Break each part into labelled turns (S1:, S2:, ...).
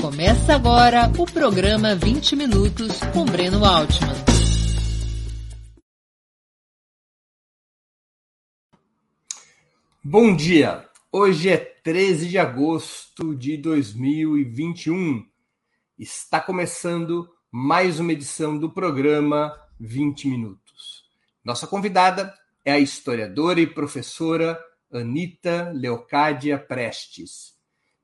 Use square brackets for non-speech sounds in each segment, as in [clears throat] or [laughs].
S1: Começa agora o programa 20 Minutos com Breno Altman.
S2: Bom dia! Hoje é 13 de agosto de 2021. Está começando mais uma edição do programa 20 Minutos. Nossa convidada é a historiadora e professora Anita Leocádia Prestes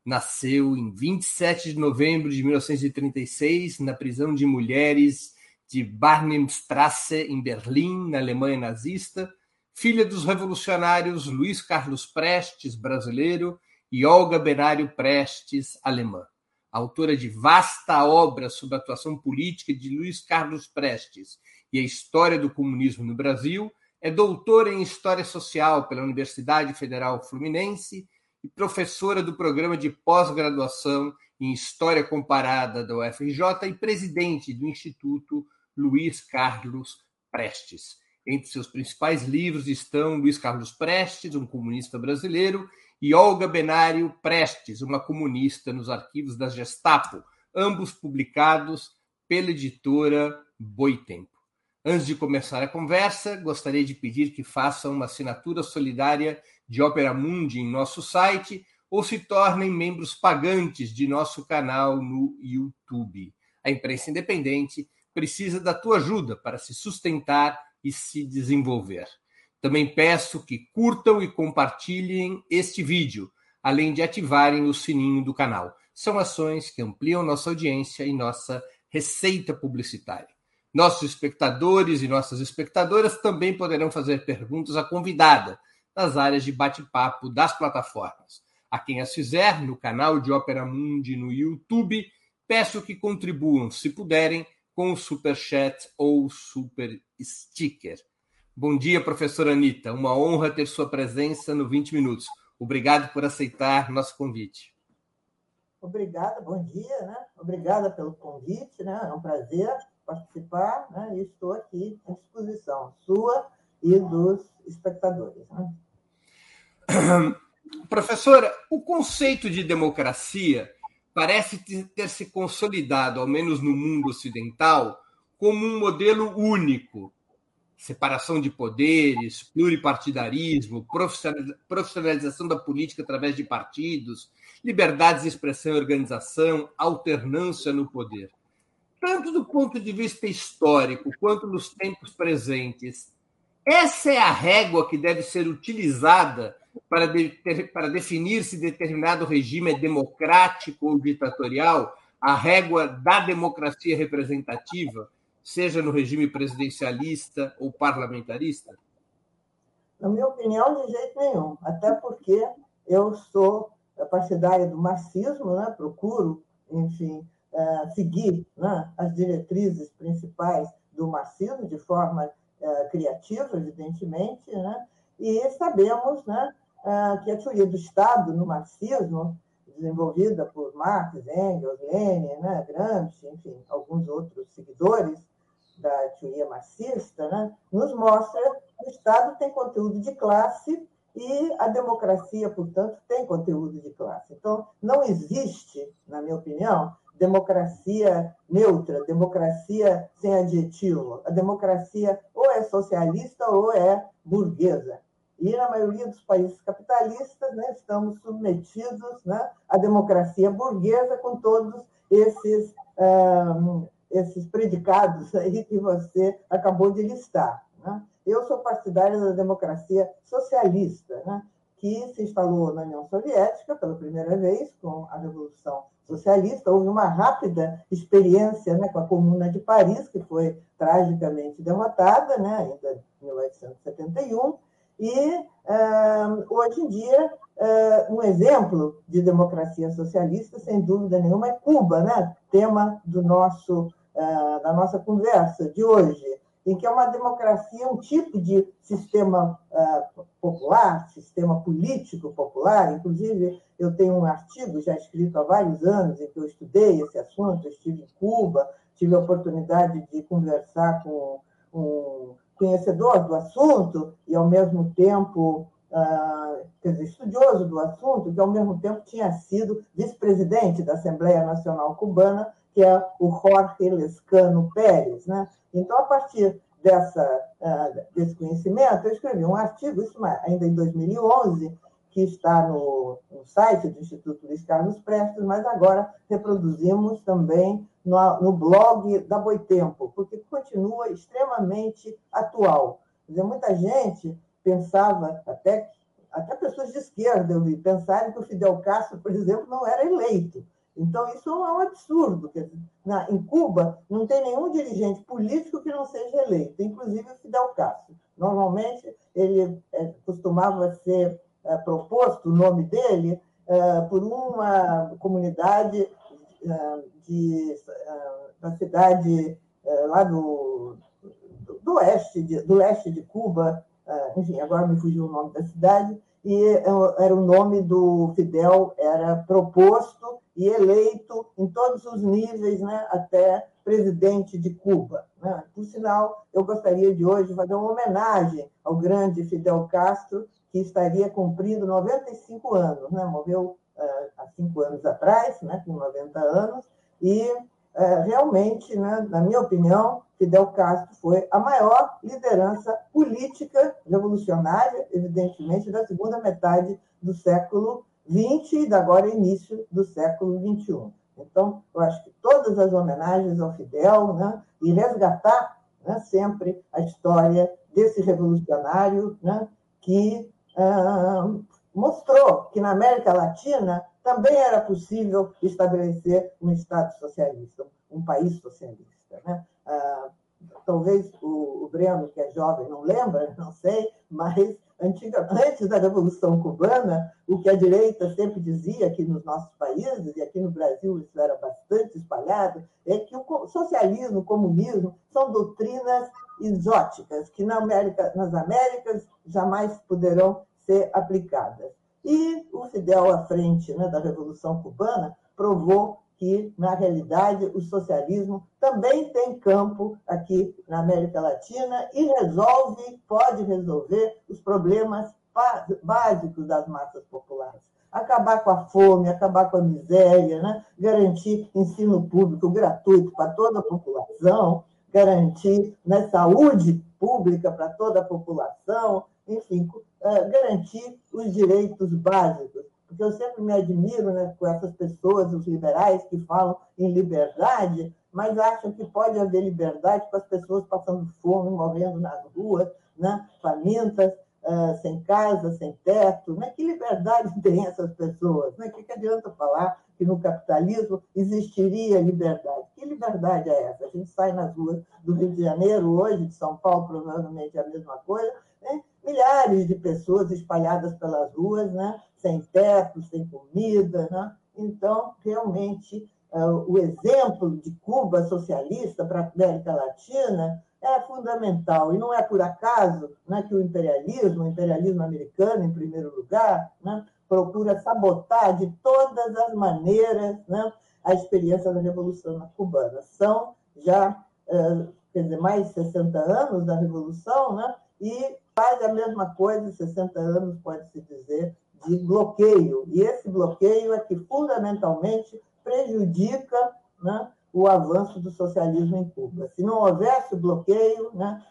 S2: nasceu em 27 de novembro de 1936 na prisão de mulheres de Barnimstrasse, em Berlim, na Alemanha nazista, filha dos revolucionários Luiz Carlos Prestes, brasileiro, e Olga Benário Prestes, alemã. Autora de vasta obra sobre a atuação política de Luiz Carlos Prestes e a história do comunismo no Brasil, é doutora em História Social pela Universidade Federal Fluminense e professora do programa de pós-graduação em História Comparada da UFRJ e presidente do Instituto Luiz Carlos Prestes. Entre seus principais livros estão Luiz Carlos Prestes, um comunista brasileiro, e Olga Benário Prestes, uma comunista nos arquivos da Gestapo, ambos publicados pela editora Boitempo. Antes de começar a conversa, gostaria de pedir que façam uma assinatura solidária de Opera Mundi em nosso site ou se tornem membros pagantes de nosso canal no YouTube. A imprensa independente precisa da tua ajuda para se sustentar e se desenvolver. Também peço que curtam e compartilhem este vídeo, além de ativarem o sininho do canal. São ações que ampliam nossa audiência e nossa receita publicitária. Nossos espectadores e nossas espectadoras também poderão fazer perguntas à convidada nas áreas de bate-papo das plataformas. A quem as fizer, no canal de Ópera Mundi no YouTube, peço que contribuam, se puderem, com o Super Chat ou Super Sticker. Bom dia, professora Anitta. Uma honra ter sua presença no 20 Minutos. Obrigado por aceitar nosso convite.
S3: Obrigada, bom dia, né? Obrigada pelo convite, né? É um prazer participar, né? E estou aqui à disposição sua e dos espectadores. Né? [clears throat]
S2: Professora, o conceito de democracia parece ter se consolidado, ao menos no mundo ocidental, como um modelo único. Separação de poderes, pluripartidarismo, profissionalização da política através de partidos, liberdades de expressão e organização, alternância no poder. Tanto do ponto de vista histórico quanto nos tempos presentes, essa é a régua que deve ser utilizada para, de, para definir se determinado regime é democrático ou ditatorial, a régua da democracia representativa, seja no regime presidencialista ou parlamentarista?
S3: Na minha opinião, de jeito nenhum. Até porque eu sou partidária do marxismo, né? procuro, enfim, é, seguir né? as diretrizes principais do marxismo de forma é, criativa, evidentemente, né? e sabemos né, que a teoria do Estado no marxismo, desenvolvida por Marx, Engels, Lenin, né, Gramsci, enfim, alguns outros seguidores da teoria marxista, né, nos mostra que o Estado tem conteúdo de classe e a democracia, portanto, tem conteúdo de classe. Então, não existe, na minha opinião, democracia neutra, democracia sem adjetivo. A democracia ou é socialista ou é burguesa. E, na maioria dos países capitalistas, né, estamos submetidos né, à democracia burguesa com todos esses, um, esses predicados aí que você acabou de listar. Né? Eu sou partidária da democracia socialista, né, que se instalou na União Soviética pela primeira vez com a Revolução Socialista. Houve uma rápida experiência né, com a Comuna de Paris, que foi tragicamente derrotada, né, ainda em 1871, e, hoje em dia, um exemplo de democracia socialista, sem dúvida nenhuma, é Cuba, né? tema do nosso, da nossa conversa de hoje, em que é uma democracia, um tipo de sistema popular, sistema político popular. Inclusive, eu tenho um artigo já escrito há vários anos em que eu estudei esse assunto, eu estive em Cuba, tive a oportunidade de conversar com um conhecedor do assunto e, ao mesmo tempo, uh, quer dizer, estudioso do assunto, que ao mesmo tempo tinha sido vice-presidente da Assembleia Nacional Cubana, que é o Jorge Lescano Pérez. Né? Então, a partir dessa, uh, desse conhecimento, eu escrevi um artigo, isso ainda em 2011, que está no, no, site do Instituto Luiz Carlos Prestes, mas agora reproduzimos também no, no blog da Boitempo, porque continua extremamente atual. Quer dizer, muita gente pensava, até, até pessoas de esquerda, eu vi, pensarem que o Fidel Castro, por exemplo, não era eleito. Então, isso é um absurdo. Quer dizer, na, em Cuba, não tem nenhum dirigente político que não seja eleito, inclusive o Fidel Castro. Normalmente, ele é, costumava ser proposto, o nome dele, é, por uma comunidade é, de, é, da cidade é, lá do, do, do, oeste de, do leste de Cuba, enfim, agora me fugiu o nome da cidade, e era o nome do Fidel, era proposto e eleito em todos os níveis, né, até presidente de Cuba. Né? Por sinal, eu gostaria de hoje fazer uma homenagem ao grande Fidel Castro, que estaria cumprindo 95 anos, né? morreu uh, há cinco anos atrás, né, com 90 anos, e uh, realmente, né, na minha opinião, Fidel Castro foi a maior liderança política revolucionária, evidentemente, da segunda metade do século XX e da agora início do século XXI. Então, eu acho que todas as homenagens ao Fidel né, e resgatar né, sempre a história desse revolucionário né, que mostrou que na América Latina também era possível estabelecer um Estado socialista, um país socialista. Né? Talvez o Breno, que é jovem, não lembra, [laughs] não sei, mas antiga, antes da Revolução Cubana, o que a direita sempre dizia aqui nos nossos países, e aqui no Brasil isso era bastante espalhado, é que o socialismo, o comunismo são doutrinas exóticas, que na América, nas Américas jamais poderão ser aplicadas. E o Fidel, à frente né, da Revolução Cubana, provou que, na realidade, o socialismo também tem campo aqui na América Latina e resolve, pode resolver os problemas básicos das massas populares. Acabar com a fome, acabar com a miséria, né? garantir ensino público gratuito para toda a população, garantir né, saúde pública para toda a população, enfim, é, garantir os direitos básicos porque eu sempre me admiro né, com essas pessoas, os liberais, que falam em liberdade, mas acham que pode haver liberdade com as pessoas passando fome, morrendo nas ruas, né, famintas, uh, sem casa, sem teto. Né? Que liberdade [laughs] tem essas pessoas? Né? Que, que adianta falar que no capitalismo existiria liberdade? Que liberdade é essa? A gente sai nas ruas do Rio de Janeiro hoje, de São Paulo, provavelmente é a mesma coisa, né? Milhares de pessoas espalhadas pelas ruas, né? sem teto, sem comida. Né? Então, realmente, é, o exemplo de Cuba socialista para a América Latina é fundamental. E não é por acaso né, que o imperialismo, o imperialismo americano, em primeiro lugar, né, procura sabotar de todas as maneiras né, a experiência da Revolução Cubana. São já é, quer dizer, mais de 60 anos da Revolução, né, e faz a mesma coisa, 60 anos, pode-se dizer, de bloqueio. E esse bloqueio é que, fundamentalmente, prejudica né, o avanço do socialismo em Cuba. Se não houvesse o bloqueio, né,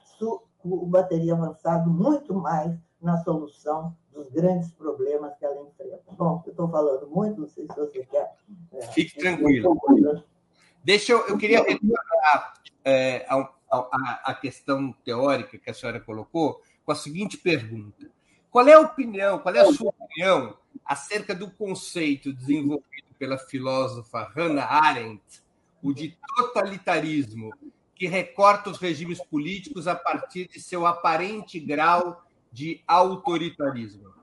S3: Cuba teria avançado muito mais na solução dos grandes problemas que ela enfrenta. Bom, eu estou falando muito, não sei se você quer.
S2: É, Fique tranquilo. Deixa eu, eu queria retornar é, a, a, a questão teórica que a senhora colocou com a seguinte pergunta: qual é a opinião, qual é a sua opinião acerca do conceito desenvolvido pela filósofa Hannah Arendt, o de totalitarismo, que recorta os regimes políticos a partir de seu aparente grau de autoritarismo?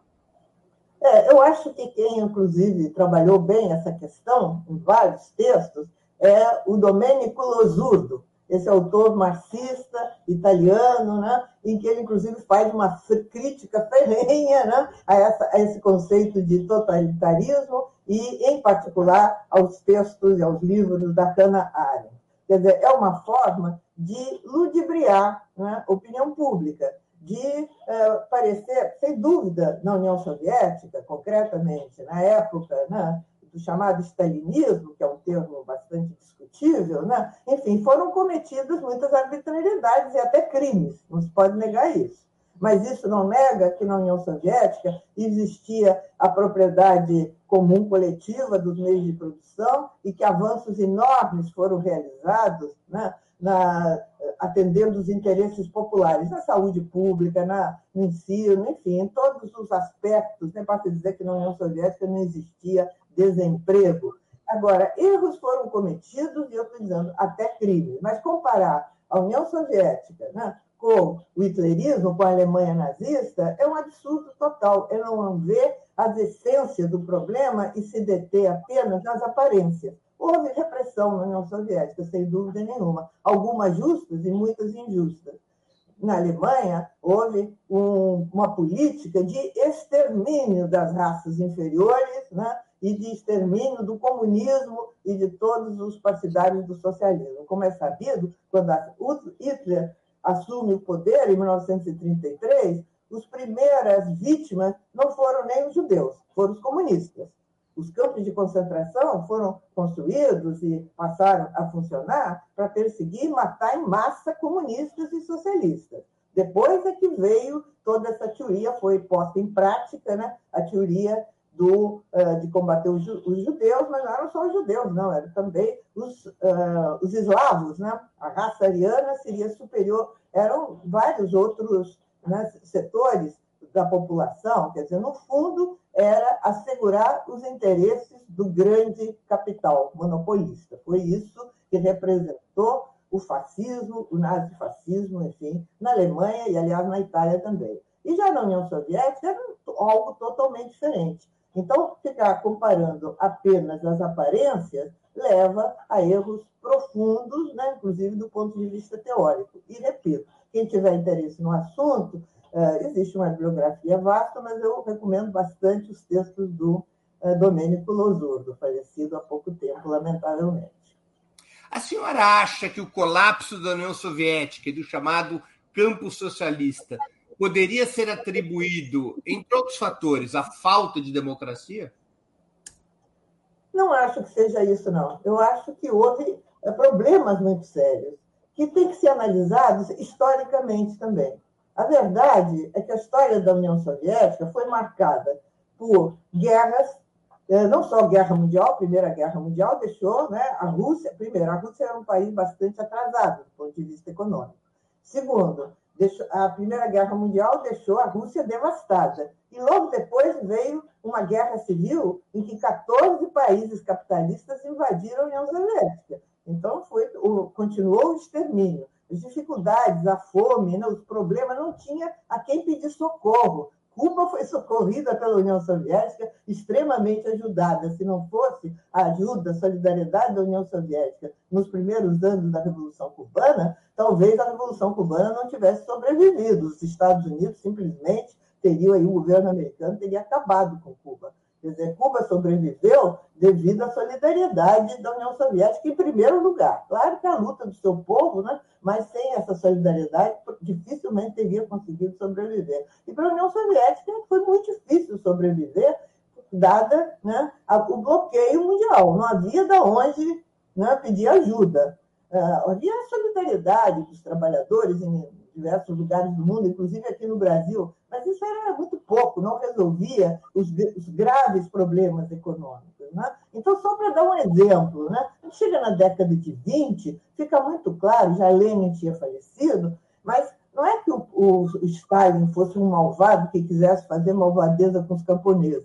S3: É, eu acho que quem, inclusive, trabalhou bem essa questão em vários textos é o Domenico Losurdo, esse autor marxista italiano, né, em que ele, inclusive, faz uma crítica ferrenha né, a, essa, a esse conceito de totalitarismo e, em particular, aos textos e aos livros da Hannah Arendt. Quer dizer, é uma forma de ludibriar né, opinião pública. de é, parecer, sem dúvida, na União Soviética, concretamente, na época né, do chamado stalinismo, que é um termo bastante discutível, né? enfim, foram cometidas muitas arbitrariedades e até crimes, não se pode negar isso. Mas isso não nega que na União Soviética existia a propriedade comum coletiva dos meios de produção e que avanços enormes foram realizados né, na, atendendo os interesses populares, na saúde pública, na, no ensino, enfim, em todos os aspectos. Nem posso dizer que na União Soviética não existia desemprego. Agora, erros foram cometidos, e eu estou dizendo até crimes, mas comparar a União Soviética né, com o hitlerismo, com a Alemanha nazista, é um absurdo total. É não ver as essências do problema e se deter apenas nas aparências. Houve repressão na União Soviética, sem dúvida nenhuma, algumas justas e muitas injustas. Na Alemanha, houve um, uma política de extermínio das raças inferiores né, e de extermínio do comunismo e de todos os partidários do socialismo. Como é sabido, quando Hitler assume o poder, em 1933, as primeiras vítimas não foram nem os judeus, foram os comunistas. Os campos de concentração foram construídos e passaram a funcionar para perseguir e matar em massa comunistas e socialistas. Depois é que veio toda essa teoria, foi posta em prática, né? a teoria do, uh, de combater os, judeus, mas não eram só os judeus, não, eram também os, uh, os eslavos. Né? A raça ariana seria superior, eram vários outros né, setores da população, quer dizer, no fundo, era assegurar os interesses do grande capital monopolista. Foi isso que representou o fascismo, o nazifascismo, enfim, na Alemanha e, aliás, na Itália também. E já na União Soviética era algo totalmente diferente. Então, ficar comparando apenas as aparências leva a erros profundos, né, inclusive do ponto de vista teórico. E, repito, quem tiver interesse no assunto, Uh, existe uma bibliografia vasta, mas eu recomendo bastante os textos do uh, Domênico Losurdo, falecido há pouco tempo, lamentavelmente.
S2: A senhora acha que o colapso da União Soviética e do chamado campo socialista poderia ser atribuído, entre outros fatores, à falta de democracia?
S3: Não acho que seja isso, não. Eu acho que houve eh, problemas muito sérios que têm que ser analisados historicamente também. A verdade é que a história da União Soviética foi marcada por guerras, eh, não só a Guerra Mundial, a Primeira Guerra Mundial deixou né, a Rússia, primeiro, a Rússia era um país bastante atrasado do ponto de vista econômico. Segundo, a Primeira Guerra Mundial deixou a Rússia devastada. E logo depois veio uma guerra civil em que 14 países capitalistas invadiram a União Soviética. Então, foi, continuou o extermínio as dificuldades, a fome, né, os problemas, não tinha a quem pedir socorro. Cuba foi [laughs] socorrida pela União Soviética, extremamente ajudada. Se não fosse a ajuda, a solidariedade da União Soviética nos primeiros anos da Revolução Cubana, talvez a Revolução Cubana não tivesse sobrevivido. Os Estados Unidos simplesmente teriam aí, o governo americano teria acabado com Cuba. Quer dizer, Cuba sobreviveu devido à solidariedade da União Soviética, em primeiro lugar. Claro que a luta do seu povo, né? mas sem essa solidariedade, dificilmente teria conseguido sobreviver. E para a União Soviética foi muito difícil sobreviver, dada né, o bloqueio mundial. Não havia de onde né, pedir ajuda. Uh, havia a solidariedade dos trabalhadores em diversos lugares do mundo, inclusive aqui no Brasil, mas isso era muito pouco, não resolvia os, os graves problemas econômicos. Né? Então, só para dar um exemplo, né? chega na década de 20, fica muito claro, já Lenin tinha falecido, mas não é que o, o, Stalin fosse um malvado que quisesse fazer malvadeza com os camponeses.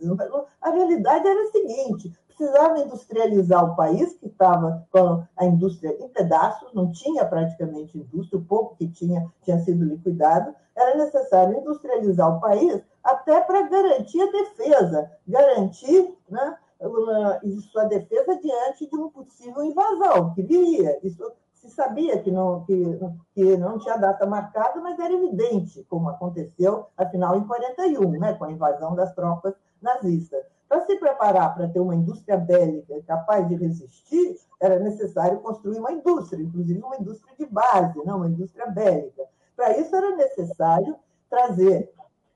S3: A realidade era a seguinte: precisava industrializar o país, que estava com a indústria em pedaços, não tinha praticamente indústria, o pouco que tinha tinha sido liquidado. Era necessário industrializar o país até para garantir a defesa, garantir né, sua defesa diante de uma possível invasão que viria. Isso se sabia que não, que, que não tinha data marcada, mas era evidente, como aconteceu, afinal, em 41, né, com a invasão das tropas nazistas. Para se preparar para ter uma indústria bélica capaz de resistir, era necessário construir uma indústria, inclusive uma indústria de base, não uma indústria bélica. Para isso era necessário trazer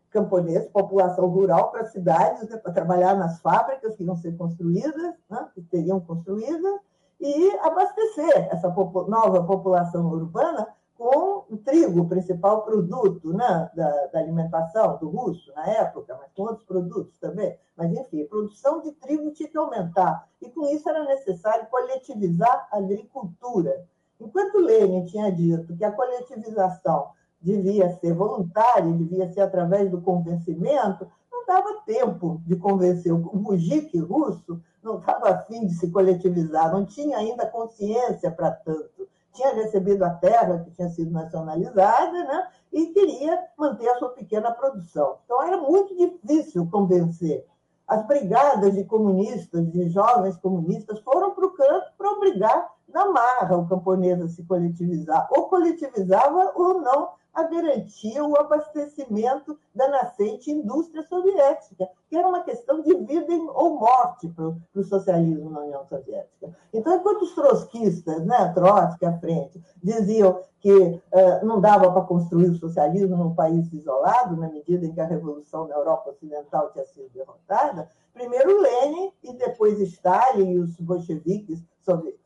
S3: camponeses, população rural para cidades, né, para trabalhar nas fábricas que iam ser construídas, né, que teriam construídas, e abastecer essa nova população urbana com o trigo, o principal produto né, da, da, alimentação do russo na época, mas com outros produtos também. Mas, enfim, a produção de trigo tinha que aumentar. E com isso era necessário coletivizar a agricultura. Enquanto Lenin tinha dito que a coletivização devia ser voluntária, devia ser através do convencimento, não dava tempo de convencer. O mujik russo não estava afim de se coletivizar, não tinha ainda consciência para tanto. Tinha recebido a terra que tinha sido nacionalizada né? e queria manter a sua pequena produção. Então, era muito difícil convencer. As brigadas de comunistas, de jovens comunistas, foram para o campo para obrigar na marra o camponês a se coletivizar. Ou coletivizava ou não a garantia o abastecimento da nascente indústria soviética, que era uma questão de vida ou morte para o socialismo na União Soviética. Então, enquanto os trotskistas, né, Trotsky à frente, diziam que uh, não dava para construir o socialismo num país isolado, na medida em que a revolução na Europa Ocidental tinha sido derrotada, primeiro Lenin e depois Stalin e os bolcheviques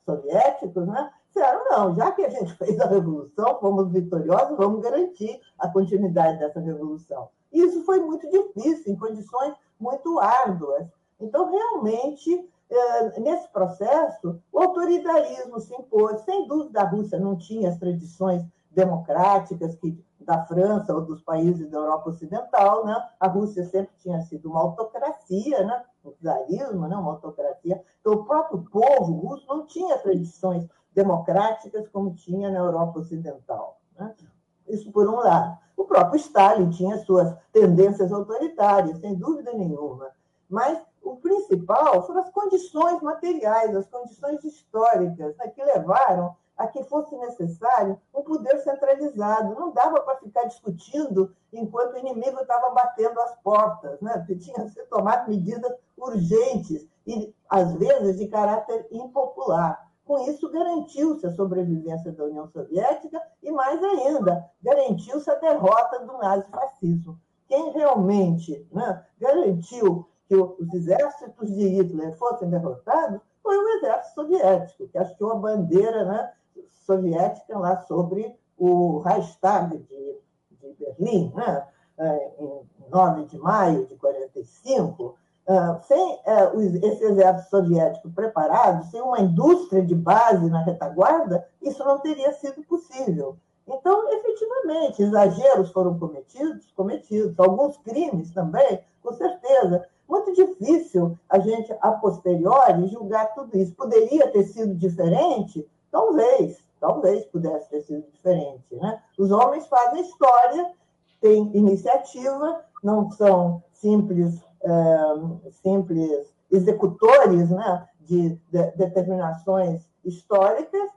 S3: soviéticos né, disseram, não, já que a gente [laughs] fez a revolução, fomos vitoriosos, vamos garantir a continuidade dessa revolução. Isso foi muito difícil, em condições muito árduas. Então, realmente, eh, nesse processo, o autoritarismo se impôs. Sem dúvida, a Rússia não tinha as tradições democráticas que da França ou dos países da Europa Ocidental, né? A Rússia sempre tinha sido uma autocracia, né? O czarismo, né? Uma autocracia. Então, o próprio povo russo não tinha tradições democráticas como tinha na Europa Ocidental. Né? Isso por um lado. O próprio Stalin tinha suas tendências autoritárias, sem dúvida nenhuma. Mas o principal foram as condições materiais, as condições históricas né, que levaram a que fosse necessário um poder centralizado. Não dava para ficar discutindo enquanto o inimigo estava batendo as portas. Né? Tinha que ser tomado medidas urgentes e, às vezes, de caráter impopular. Com isso, garantiu-se a sobrevivência da União Soviética e, mais ainda, garantiu-se a derrota do nazifascismo. Quem realmente né, garantiu que os exércitos de Hitler fossem derrotados foi o exército soviético, que achou a bandeira né, soviética lá sobre o Reichstag de, de Berlim, né, é, em 9 de maio de 45, ah, sem uh, esse exército soviético preparado, sem uma indústria de base na retaguarda, isso não teria sido possível. Então, efetivamente, exageros foram cometidos, cometidos, alguns crimes também, com certeza. Muito difícil a gente, a posteriori, julgar tudo isso. Poderia ter sido diferente? Talvez, talvez pudesse ter sido diferente. Né? Os homens fazem história, têm iniciativa, não são simples é, simples executores né, de, de, determinações históricas,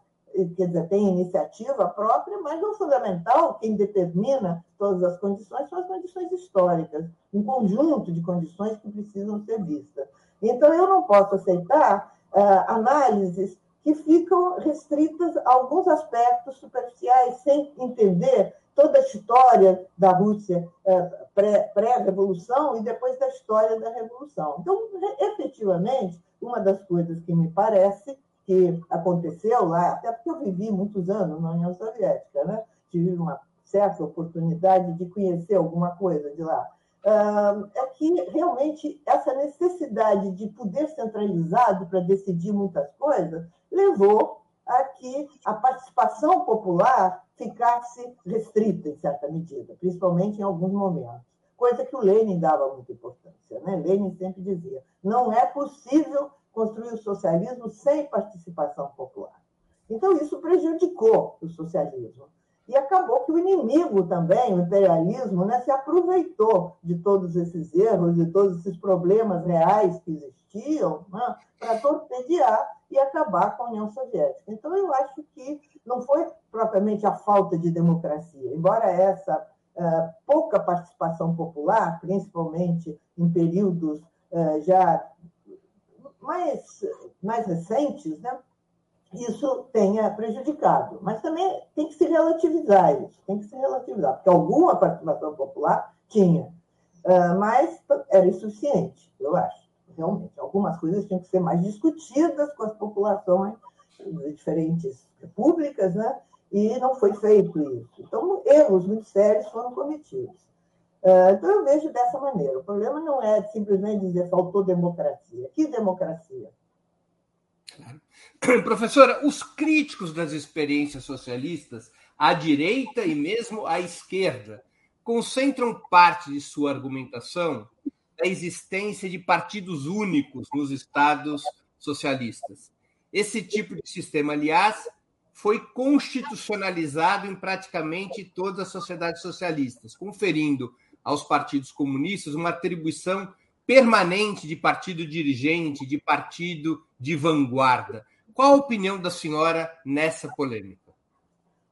S3: quer dizer, tem iniciativa própria, mas o fundamental, quem determina todas as condições, são as condições históricas, um conjunto de condições que precisam ser vistas. Então, eu não posso aceitar uh, análises que ficam restritas a alguns aspectos superficiais, sem entender toda a história da Rússia é, pré-revolução e depois da história da revolução. Então, efetivamente, uma das coisas que me parece que aconteceu lá, até porque eu vivi muitos anos na União Soviética, né? tive uma certa oportunidade de conhecer alguma coisa de lá, é que realmente essa necessidade de poder centralizado para decidir muitas coisas levou a que a participação popular ficasse restrita, em certa medida, principalmente em alguns momentos. Coisa que o Lenin dava muita importância. Né? Lenin sempre dizia: não é possível construir o socialismo sem participação popular. Então, isso prejudicou o socialismo. E acabou que o inimigo também, o imperialismo, né, se aproveitou de todos esses erros, de todos esses problemas reais que existiam, né, para torpedear e acabar com a União Soviética. Então, eu acho que não foi propriamente a falta de democracia, embora essa uh, pouca participação popular, principalmente em períodos uh, já mais, mais recentes, né, isso tenha prejudicado. Mas também tem que se relativizar isso, tem que se relativizar, porque alguma participação popular tinha, ah, mas era insuficiente, eu acho, realmente. Algumas coisas tinham que ser mais discutidas com as populações de diferentes repúblicas, né? e não foi feito isso. Então, erros muito sérios foram cometidos. Ah, então, eu vejo dessa maneira. O problema não é simplesmente dizer faltou democracia. Que democracia? [clears throat]
S2: Professora, os críticos das experiências socialistas, à direita e mesmo à esquerda, concentram parte de sua argumentação na existência de partidos únicos nos estados socialistas. Esse tipo de sistema, aliás, foi constitucionalizado em praticamente todas as sociedades socialistas, conferindo aos partidos comunistas uma atribuição permanente de partido dirigente, de partido de vanguarda. Qual a opinião da senhora nessa polêmica?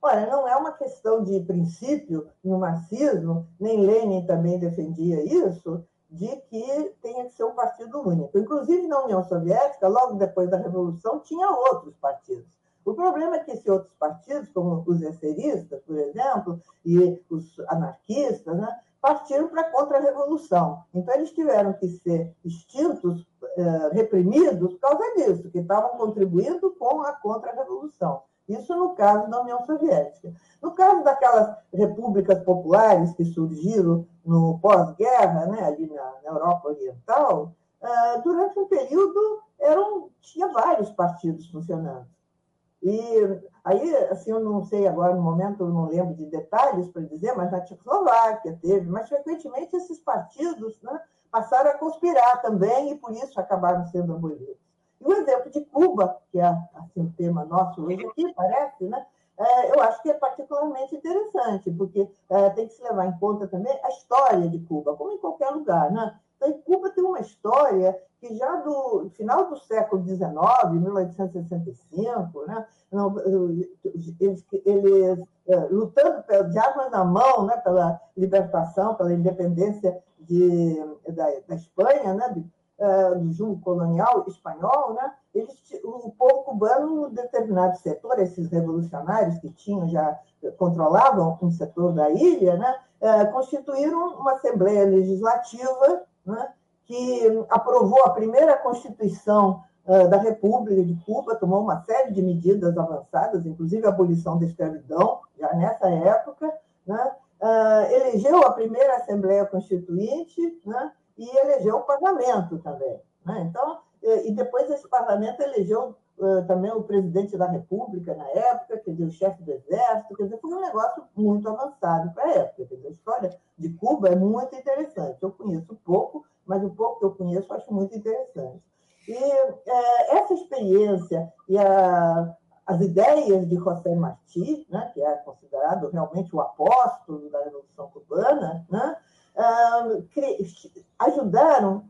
S3: Olha, não é uma questão de princípio no marxismo, nem Lenin também defendia isso, de que tenha que ser um partido único. Inclusive, na União Soviética, logo depois da Revolução, tinha outros partidos. O problema é que esses outros partidos, como os esseristas, por exemplo, e os anarquistas, né, partiram para a contra-revolução. Então, eles tiveram que ser extintos, eh, reprimidos, por causa disso, que estavam contribuindo com a contra-revolução. Isso no caso da União Soviética. No caso daquelas repúblicas populares que surgiram no pós-guerra, né, ali na, na, Europa Oriental, uh, durante um período eram, tinha vários partidos funcionando. E aí, assim, eu não sei agora, no momento, eu não lembro de detalhes para dizer, mas na Tchecoslováquia teve, mas frequentemente esses partidos né, passaram a conspirar também e por isso acabaram sendo abolidos. E o exemplo de Cuba, que é assim, o tema nosso hoje aqui, parece, né? É, eu acho que é particularmente interessante, porque é, tem que se levar em conta também a história de Cuba, como em qualquer lugar. Né? Então, Cuba tem uma história que já do final do século XIX, 1865, né, eles, é, lutando de armas na mão né, pela libertação, pela independência de, da, da Espanha, né, uh, do jungo colonial espanhol, né, eles, o povo cubano, em determinado setor, esses revolucionários que tinham já controlavam um setor da ilha, né, uh, constituíram uma assembleia legislativa né, que aprovou a primeira constituição uh, da República de Cuba, tomou uma série de medidas avançadas, inclusive a abolição da escravidão, já nessa época, né, elegeu a primeira Assembleia Constituinte, né, e elegeu o parlamento também. Né? Então, e depois esse parlamento elegeu também o presidente da República na época, quer dizer, o chefe do exército, quer dizer, foi um negócio muito avançado para a época. Quer dizer, a história de Cuba é muito interessante. Eu conheço pouco, mas o pouco que eu conheço eu acho muito interessante. E é, essa experiência e a, as ideias de José Martí, né, que é considerado realmente o apóstolo da Revolução Cubana, né, ajudaram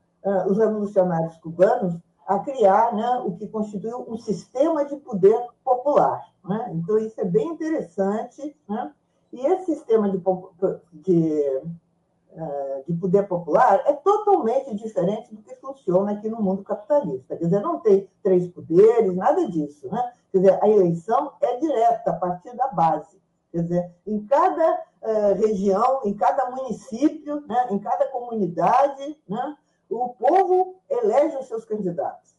S3: os revolucionários cubanos a criar né, o que constituiu um sistema de poder popular. Né? Então, isso é bem interessante. Né? E esse sistema de, de, de, poder popular é totalmente diferente do que funciona aqui no mundo capitalista. Quer dizer, não tem três poderes, nada disso. Né? Quer dizer, a eleição é direta, a partir da base. Quer dizer, em cada eh, região, em cada município, né, em cada comunidade, né, o povo elege os seus candidatos.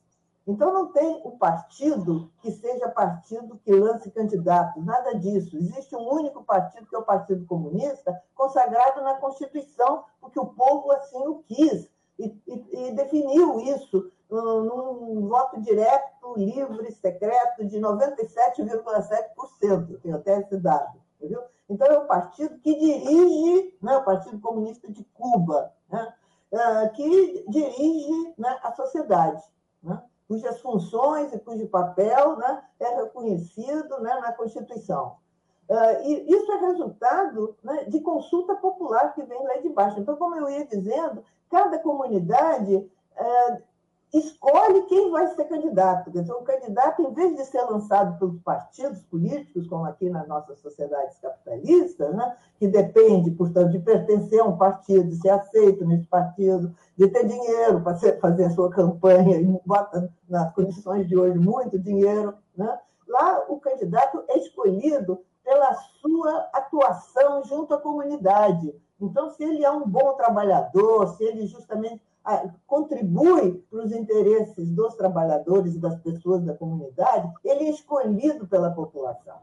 S3: Então, não tem um partido que seja partido que lance candidatos, nada disso. Existe um único partido, que é o Partido Comunista, consagrado na Constituição, porque o povo assim o quis e, e, e definiu isso num voto direto, livre, secreto, de 97,7%. Tenho até esse dado. Entendeu? Então, é o partido que dirige, né, o Partido Comunista de Cuba, né, que dirige né, a sociedade, né, cujas funções e cujo papel né, é reconhecido né, na Constituição. Uh, e isso é resultado né, de consulta popular que vem lá de baixo. Então, como eu ia dizendo, cada comunidade uh, escolhe quem vai ser candidato. Dizer, o candidato, em vez de ser lançado pelos partidos políticos, como aqui nas nossas sociedades capitalistas, né, que depende, portanto, de pertencer a um partido, de ser aceito nesse partido, de ter dinheiro para fazer a sua campanha, e bota nas condições de hoje muito dinheiro, né, Lá, o candidato é escolhido pela sua atuação junto à comunidade. Então, se ele é um bom trabalhador, se ele justamente contribui para os interesses dos trabalhadores das pessoas da comunidade, ele é escolhido pela população.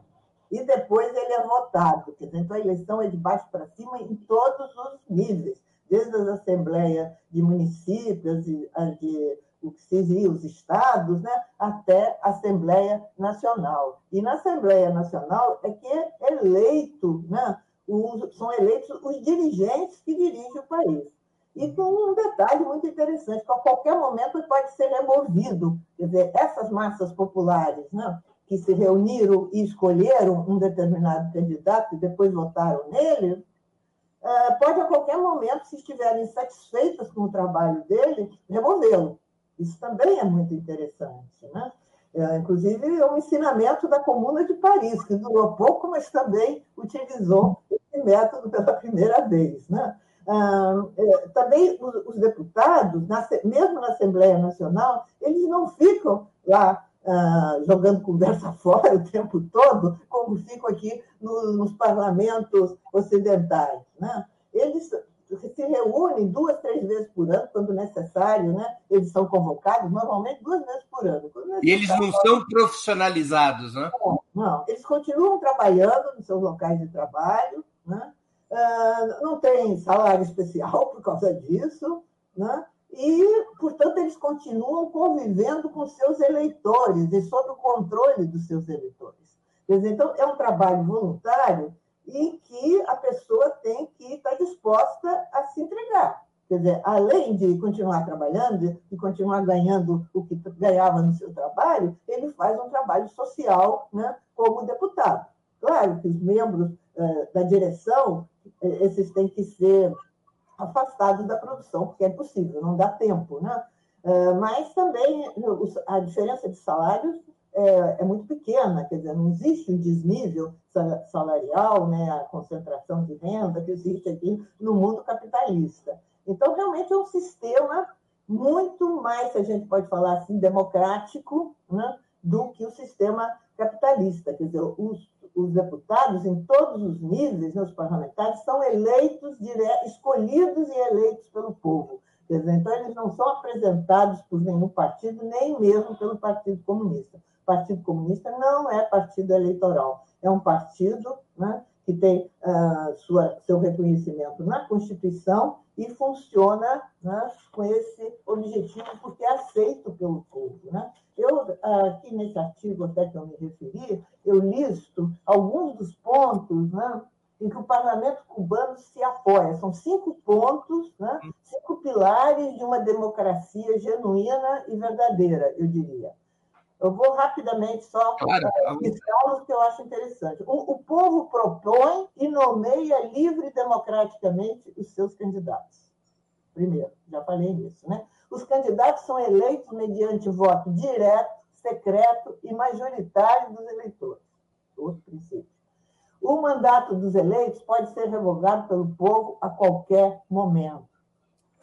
S3: E depois ele é votado. Então, a eleição é de baixo para cima em todos os níveis, desde as assembleias de municípios, de, de os estados, né, até a Assembleia Nacional. E na Assembleia Nacional é que é eleito, né, os, são eleitos os dirigentes que dirigem o país. E com um detalhe muito interessante, que a qualquer momento pode ser removido. Quer dizer, essas massas populares né, que se reuniram e escolheram um determinado candidato e depois votaram nele, eh, pode a qualquer momento, se estiverem satisfeitas com o trabalho dele, removê-lo. Isso também é muito interessante. Né? É, inclusive, é um ensinamento da Comuna de Paris, que durou pouco, mas também utilizou esse método pela primeira vez. Né? Ah, é, também os, deputados, mesmo na Assembleia Nacional, eles não ficam lá ah, jogando conversa [laughs] fora o tempo todo, como ficam aqui nos parlamentos ocidentais. Né? Eles se reúnem duas, três vezes por ano, quando necessário, né? Eles são convocados normalmente duas vezes por ano.
S2: E eles não são profissionalizados, né?
S3: Não, não, eles continuam trabalhando nos seus locais de trabalho, né? Uh, não tem salário especial por causa disso, né? E, portanto, eles continuam convivendo com seus eleitores e sob o controle dos seus eleitores. Quer dizer, então, é um trabalho voluntário e que a pessoa tem que estar disposta a se entregar. Quer dizer, além de continuar trabalhando e continuar ganhando o que ganhava no seu trabalho, ele faz um trabalho social né, como deputado. Claro que os membros eh, da direção, esses têm que ser afastados da produção, porque é impossível, não dá tempo. Né? Eh, mas também a diferença de salários é, é, muito pequena, quer dizer, não existe um desnível salarial, né, a concentração de renda que existe aqui no mundo capitalista. Então, realmente é um sistema muito mais, se a gente pode falar assim, democrático né, do que o sistema capitalista. Quer dizer, os, os deputados, em todos os níveis, né, os parlamentares, são eleitos, escolhidos e eleitos pelo povo. Quer dizer, então, eles não são apresentados por nenhum partido, nem mesmo pelo Partido Comunista. Partido Comunista não é partido eleitoral, é um partido né, que tem uh, sua, seu reconhecimento na Constituição e funciona né, com esse objetivo, porque é aceito pelo povo. Né? Eu, aqui nesse artigo até que eu me referi, eu listo alguns dos pontos né, em que o parlamento cubano se apoia. São cinco pontos, né, cinco pilares de uma democracia genuína e verdadeira, eu diria. Eu vou rapidamente só claro, que eu acho interessante. O, o, povo propõe e nomeia livre e democraticamente os seus candidatos. Primeiro, já falei nisso, né? Os candidatos são eleitos mediante voto direto, secreto e majoritário dos eleitores. Outro princípio. O mandato dos eleitos pode ser revogado pelo povo a qualquer momento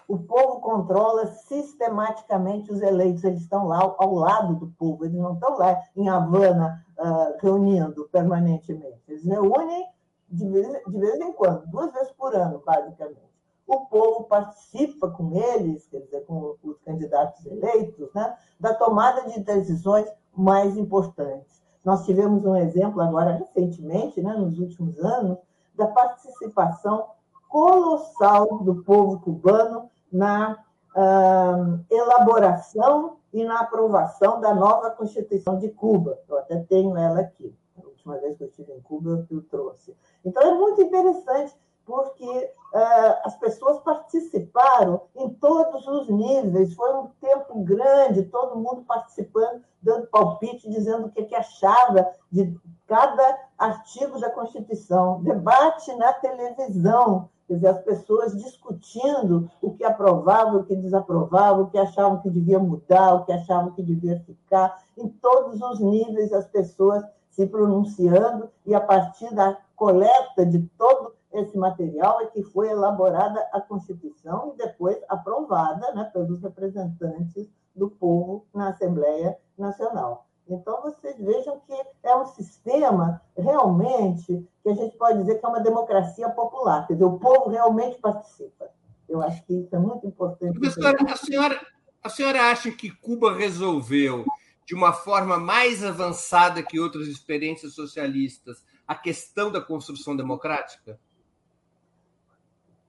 S3: o povo controla sistematicamente os eleitos, eles estão lá ao lado do povo, eles não estão lá em Havana uh, reunindo permanentemente, eles reúnem de vez, de vez em quando, duas vezes por ano, basicamente. O povo participa com eles, quer dizer, com os candidatos eleitos, né, da tomada de decisões mais importantes. Nós tivemos um exemplo agora recentemente, né, nos últimos anos, da participação colossal do povo cubano na uh, elaboração e na aprovação da nova Constituição de Cuba. Eu até tenho ela aqui. A última vez que eu estive em Cuba, eu trouxe. Então, é muito interessante, porque uh, as pessoas participaram em todos os níveis. Foi um tempo grande, todo mundo participando, dando palpite, dizendo o que, que achava de cada artigo da Constituição. Debate na televisão, Quer dizer, as pessoas discutindo o que aprovavam, o que desaprovavam, o que achavam que devia mudar, o que achavam que devia ficar, em todos os níveis as pessoas se pronunciando e a partir da coleta de todo esse material é que foi elaborada a Constituição e depois aprovada né, pelos representantes do povo na Assembleia Nacional. Então, vocês vejam que é um sistema realmente que a gente pode dizer que é uma democracia popular, quer dizer, o povo realmente participa. Eu acho que isso é muito importante.
S2: Professora, a senhora, a senhora acha que Cuba resolveu, de uma forma mais avançada que outras experiências socialistas, a questão da construção democrática?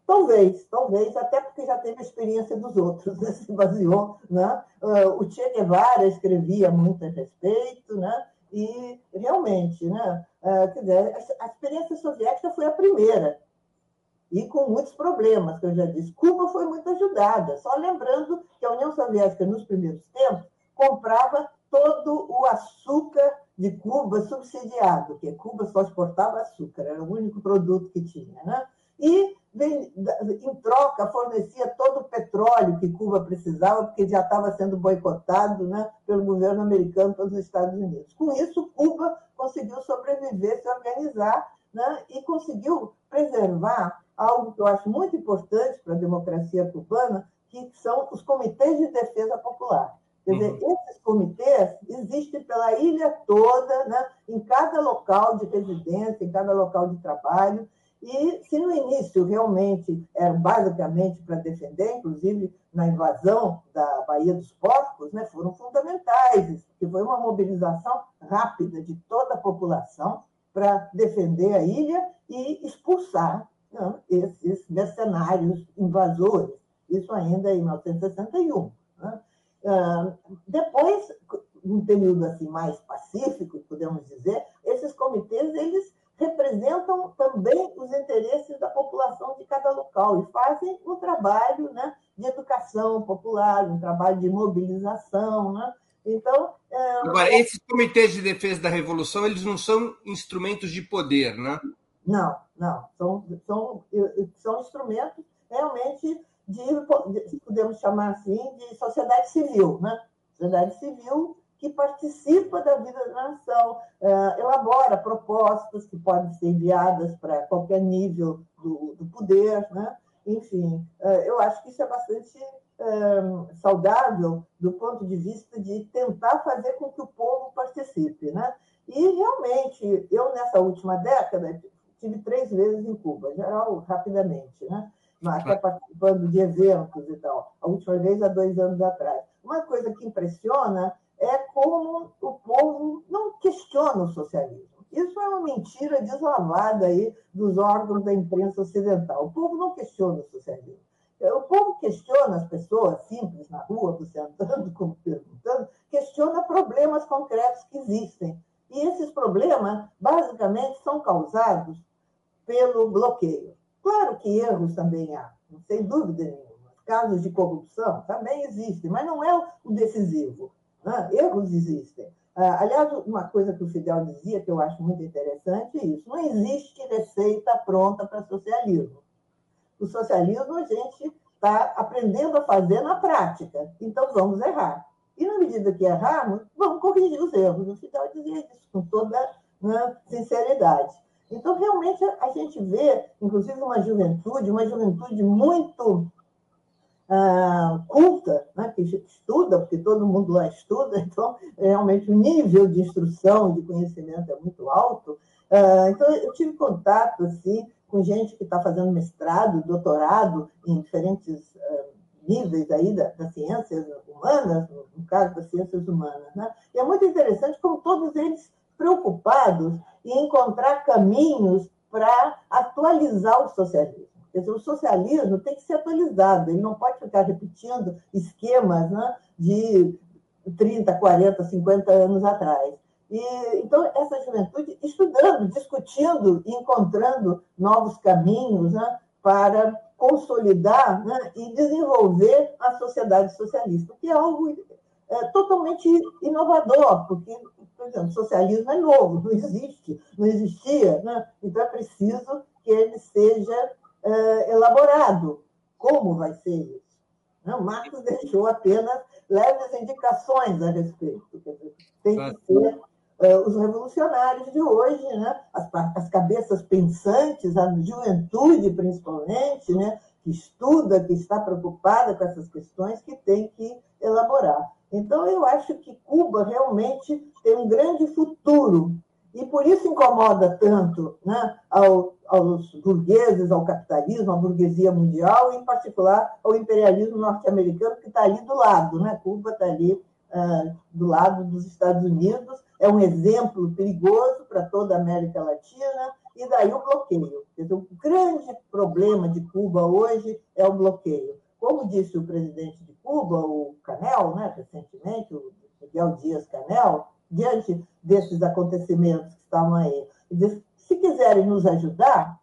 S3: Talvez, talvez, até porque já teve a experiência dos outros, [laughs] né? se baseou. Né? Ah, o Che Guevara escrevia muito a respeito, né? e realmente, né? Ah, quer dizer, a experiência soviética foi a primeira, e com muitos problemas, que eu já disse. Cuba foi muito ajudada, só lembrando que a União Soviética, nos primeiros tempos, comprava todo o açúcar de Cuba subsidiado, porque Cuba só exportava açúcar, era o único produto que tinha. Né? E em troca, fornecia todo o petróleo que Cuba precisava, porque já estava sendo boicotado né, pelo governo americano pelos Estados Unidos. Com isso, Cuba conseguiu sobreviver, se organizar né, e conseguiu preservar algo que eu acho muito importante para a democracia cubana, que são os comitês de defesa popular. Quer dizer, uhum. esses comitês existem pela ilha toda, né, em cada local de residência, em cada local de trabalho, e se no início realmente era basicamente para defender, inclusive na invasão da Baía dos Porcos, né, foram fundamentais, que foi uma mobilização rápida de toda a população para defender a ilha e expulsar né, esses mercenários invasores. Isso ainda em 1961. Né? Depois, um período assim mais pacífico, podemos dizer, esses comitês eles representam também os interesses da população de cada local e fazem um trabalho né, de educação popular, um trabalho de mobilização. Né? Então,
S2: é... Agora, esses comitês de defesa da revolução, eles não são instrumentos de poder, né?
S3: Não, não. São, são, são instrumentos realmente de, podemos chamar assim, de sociedade civil, né? Sociedade civil que participa da vida da nação, é, elabora propostas que podem ser enviadas para qualquer nível do, do poder, né? enfim, é, eu acho que isso é bastante é, saudável do ponto de vista de tentar fazer com que o povo participe. Né? E, realmente, eu, nessa última década, tive três vezes em Cuba, geral, rapidamente, né? até participando de eventos e tal. A última vez, há dois anos atrás. Uma coisa que impressiona é como o povo não questiona o socialismo. Isso é uma mentira deslavada aí dos órgãos da imprensa ocidental. O povo não questiona o socialismo. O povo questiona as pessoas simples na rua, você andando, [laughs] como perguntando, questiona problemas concretos que existem. E esses problemas, basicamente, são causados pelo bloqueio. Claro que erros também há, sem dúvida nenhuma. Casos de corrupção também existem, mas não é o decisivo. Né? Erros existem. Ah, aliás, uma coisa que o Fidel dizia, que eu acho muito interessante, é isso. Não existe receita pronta para socialismo. O socialismo a gente está aprendendo a fazer na prática. Então, vamos errar. E, na medida que errarmos, vamos corrigir os erros. O Fidel dizia isso com toda né, sinceridade. Então, realmente, a gente vê, inclusive, uma juventude, uma juventude muito ah, culta, né, que estuda, porque todo mundo lá estuda, [laughs] então realmente o nível de instrução e de conhecimento é muito alto. Ah, então eu tive contato assim com gente que está fazendo mestrado, doutorado em diferentes ah, níveis aí das da ciências humanas, no caso das ciências humanas, né? E é muito interessante como todos eles preocupados em encontrar caminhos para atualizar o socialismo. O socialismo tem que ser atualizado, ele não pode ficar repetindo esquemas né, de 30, 40, 50 anos atrás. E, então, essa juventude estudando, discutindo, encontrando novos caminhos né, para consolidar né, e desenvolver a sociedade socialista, que é algo é, totalmente inovador, porque, por exemplo, o socialismo é novo, não existe, não existia, né? então é preciso que ele seja uh, elaborado. Como vai ser isso? Não, Marx deixou apenas leves indicações a respeito. Tem que ser uh, os revolucionários de hoje, né? as, as cabeças pensantes, a juventude principalmente, né? que estuda, que está preocupada com essas questões, que tem que elaborar. Então, eu acho que Cuba realmente tem um grande futuro e por isso incomoda tanto né, ao, aos burgueses, ao capitalismo, à burguesia mundial, e, em particular ao imperialismo norte-americano, que está ali do lado. Né? Cuba está ali uh, do lado dos Estados Unidos, é um exemplo perigoso para toda a América Latina, e daí o bloqueio. Dizer, o grande problema de Cuba hoje é o bloqueio. Como disse o presidente de Cuba, o Canel, né, recentemente, o Miguel Dias Canel, diante desses acontecimentos que estavam aí. Diz, se quiserem nos ajudar,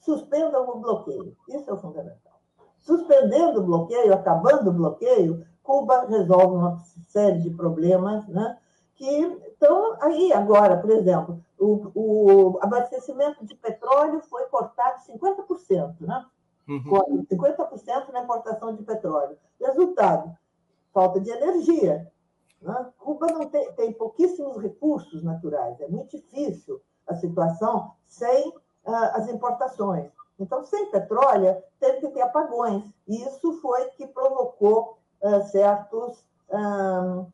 S3: suspendam o bloqueio. Isso é o fundamental. Suspendendo o bloqueio, acabando o bloqueio, Cuba resolve uma série de problemas né, que estão aí agora, por exemplo, o, o abastecimento de petróleo foi cortado 50%, né? Uhum. 50% na importação de petróleo. Resultado, falta de energia. Né? Cuba não tem, tem pouquíssimos recursos naturais, é muito difícil a situação sem uh, as importações. Então, sem petróleo, teve que ter apagões. E isso foi que provocou uh, certos, uh,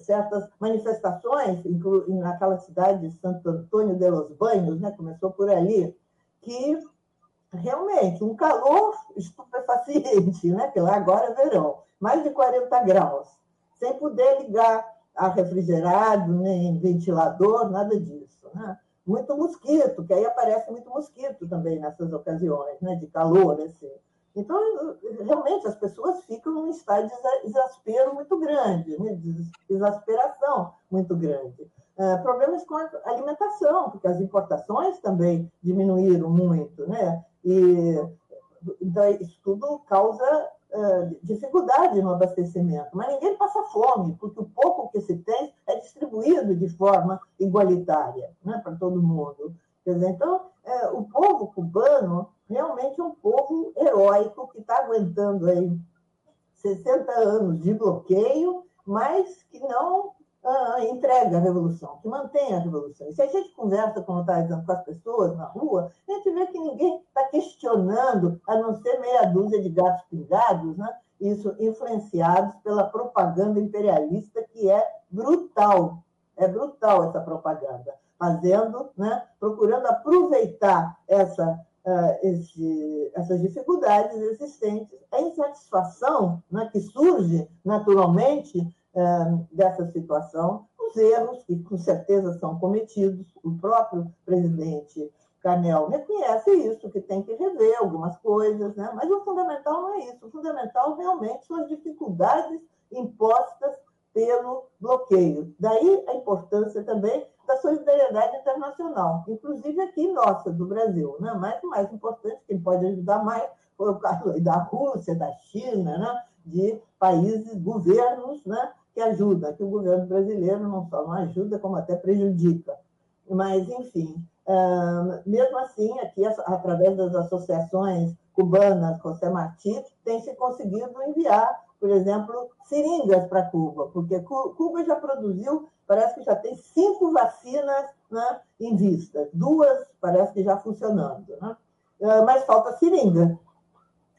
S3: certas manifestações, naquela cidade de Santo Antônio de los Banhos, né? começou por ali, que realmente um calor estupefaciente, né? lá agora é verão, mais de 40 graus sem poder ligar a refrigerado, nem ventilador, nada disso. Né? Muito mosquito, que aí aparece muito mosquito também nessas ocasiões né? de calor. Assim. Então, realmente, as pessoas ficam num estado de exaspero muito grande, né? de exasperação muito grande. Uh, problemas com a alimentação, porque as importações também diminuíram muito, né? E então, isso tudo causa dificuldade no abastecimento, mas ninguém passa fome, porque o pouco que se tem é distribuído de forma igualitária né, para todo mundo. Quer dizer, então, é, o povo cubano realmente é um povo heróico que está aguentando aí 60 anos de bloqueio, mas que não uh, entrega a revolução, que mantém a revolução. E se a gente conversa, como está dizendo, com as pessoas na rua, a gente vê que ninguém está questionando, a não ser meia dúzia de gatos pingados, né? isso influenciados pela propaganda imperialista, que é brutal. É brutal essa propaganda, fazendo, né, procurando aproveitar essa, uh, esse, essas dificuldades existentes, a insatisfação né, que surge naturalmente dessa situação, os erros que com certeza são cometidos, o próprio presidente Canel reconhece isso, que tem que rever algumas coisas, né? mas o fundamental não é isso, o fundamental realmente são as dificuldades impostas pelo bloqueio. Daí a importância também da solidariedade internacional, inclusive aqui nossa, do Brasil. Né? Mas o mais importante, quem pode ajudar mais, foi o caso da Rússia, da China, né? de países, governos né? Que ajuda, que o governo brasileiro não só não ajuda, como até prejudica. Mas, enfim, mesmo assim, aqui, através das associações cubanas, José Martí, tem se conseguido enviar, por exemplo, seringas para Cuba, porque Cuba já produziu, parece que já tem cinco vacinas né, em vista, duas parece que já funcionando, né? mas falta seringa,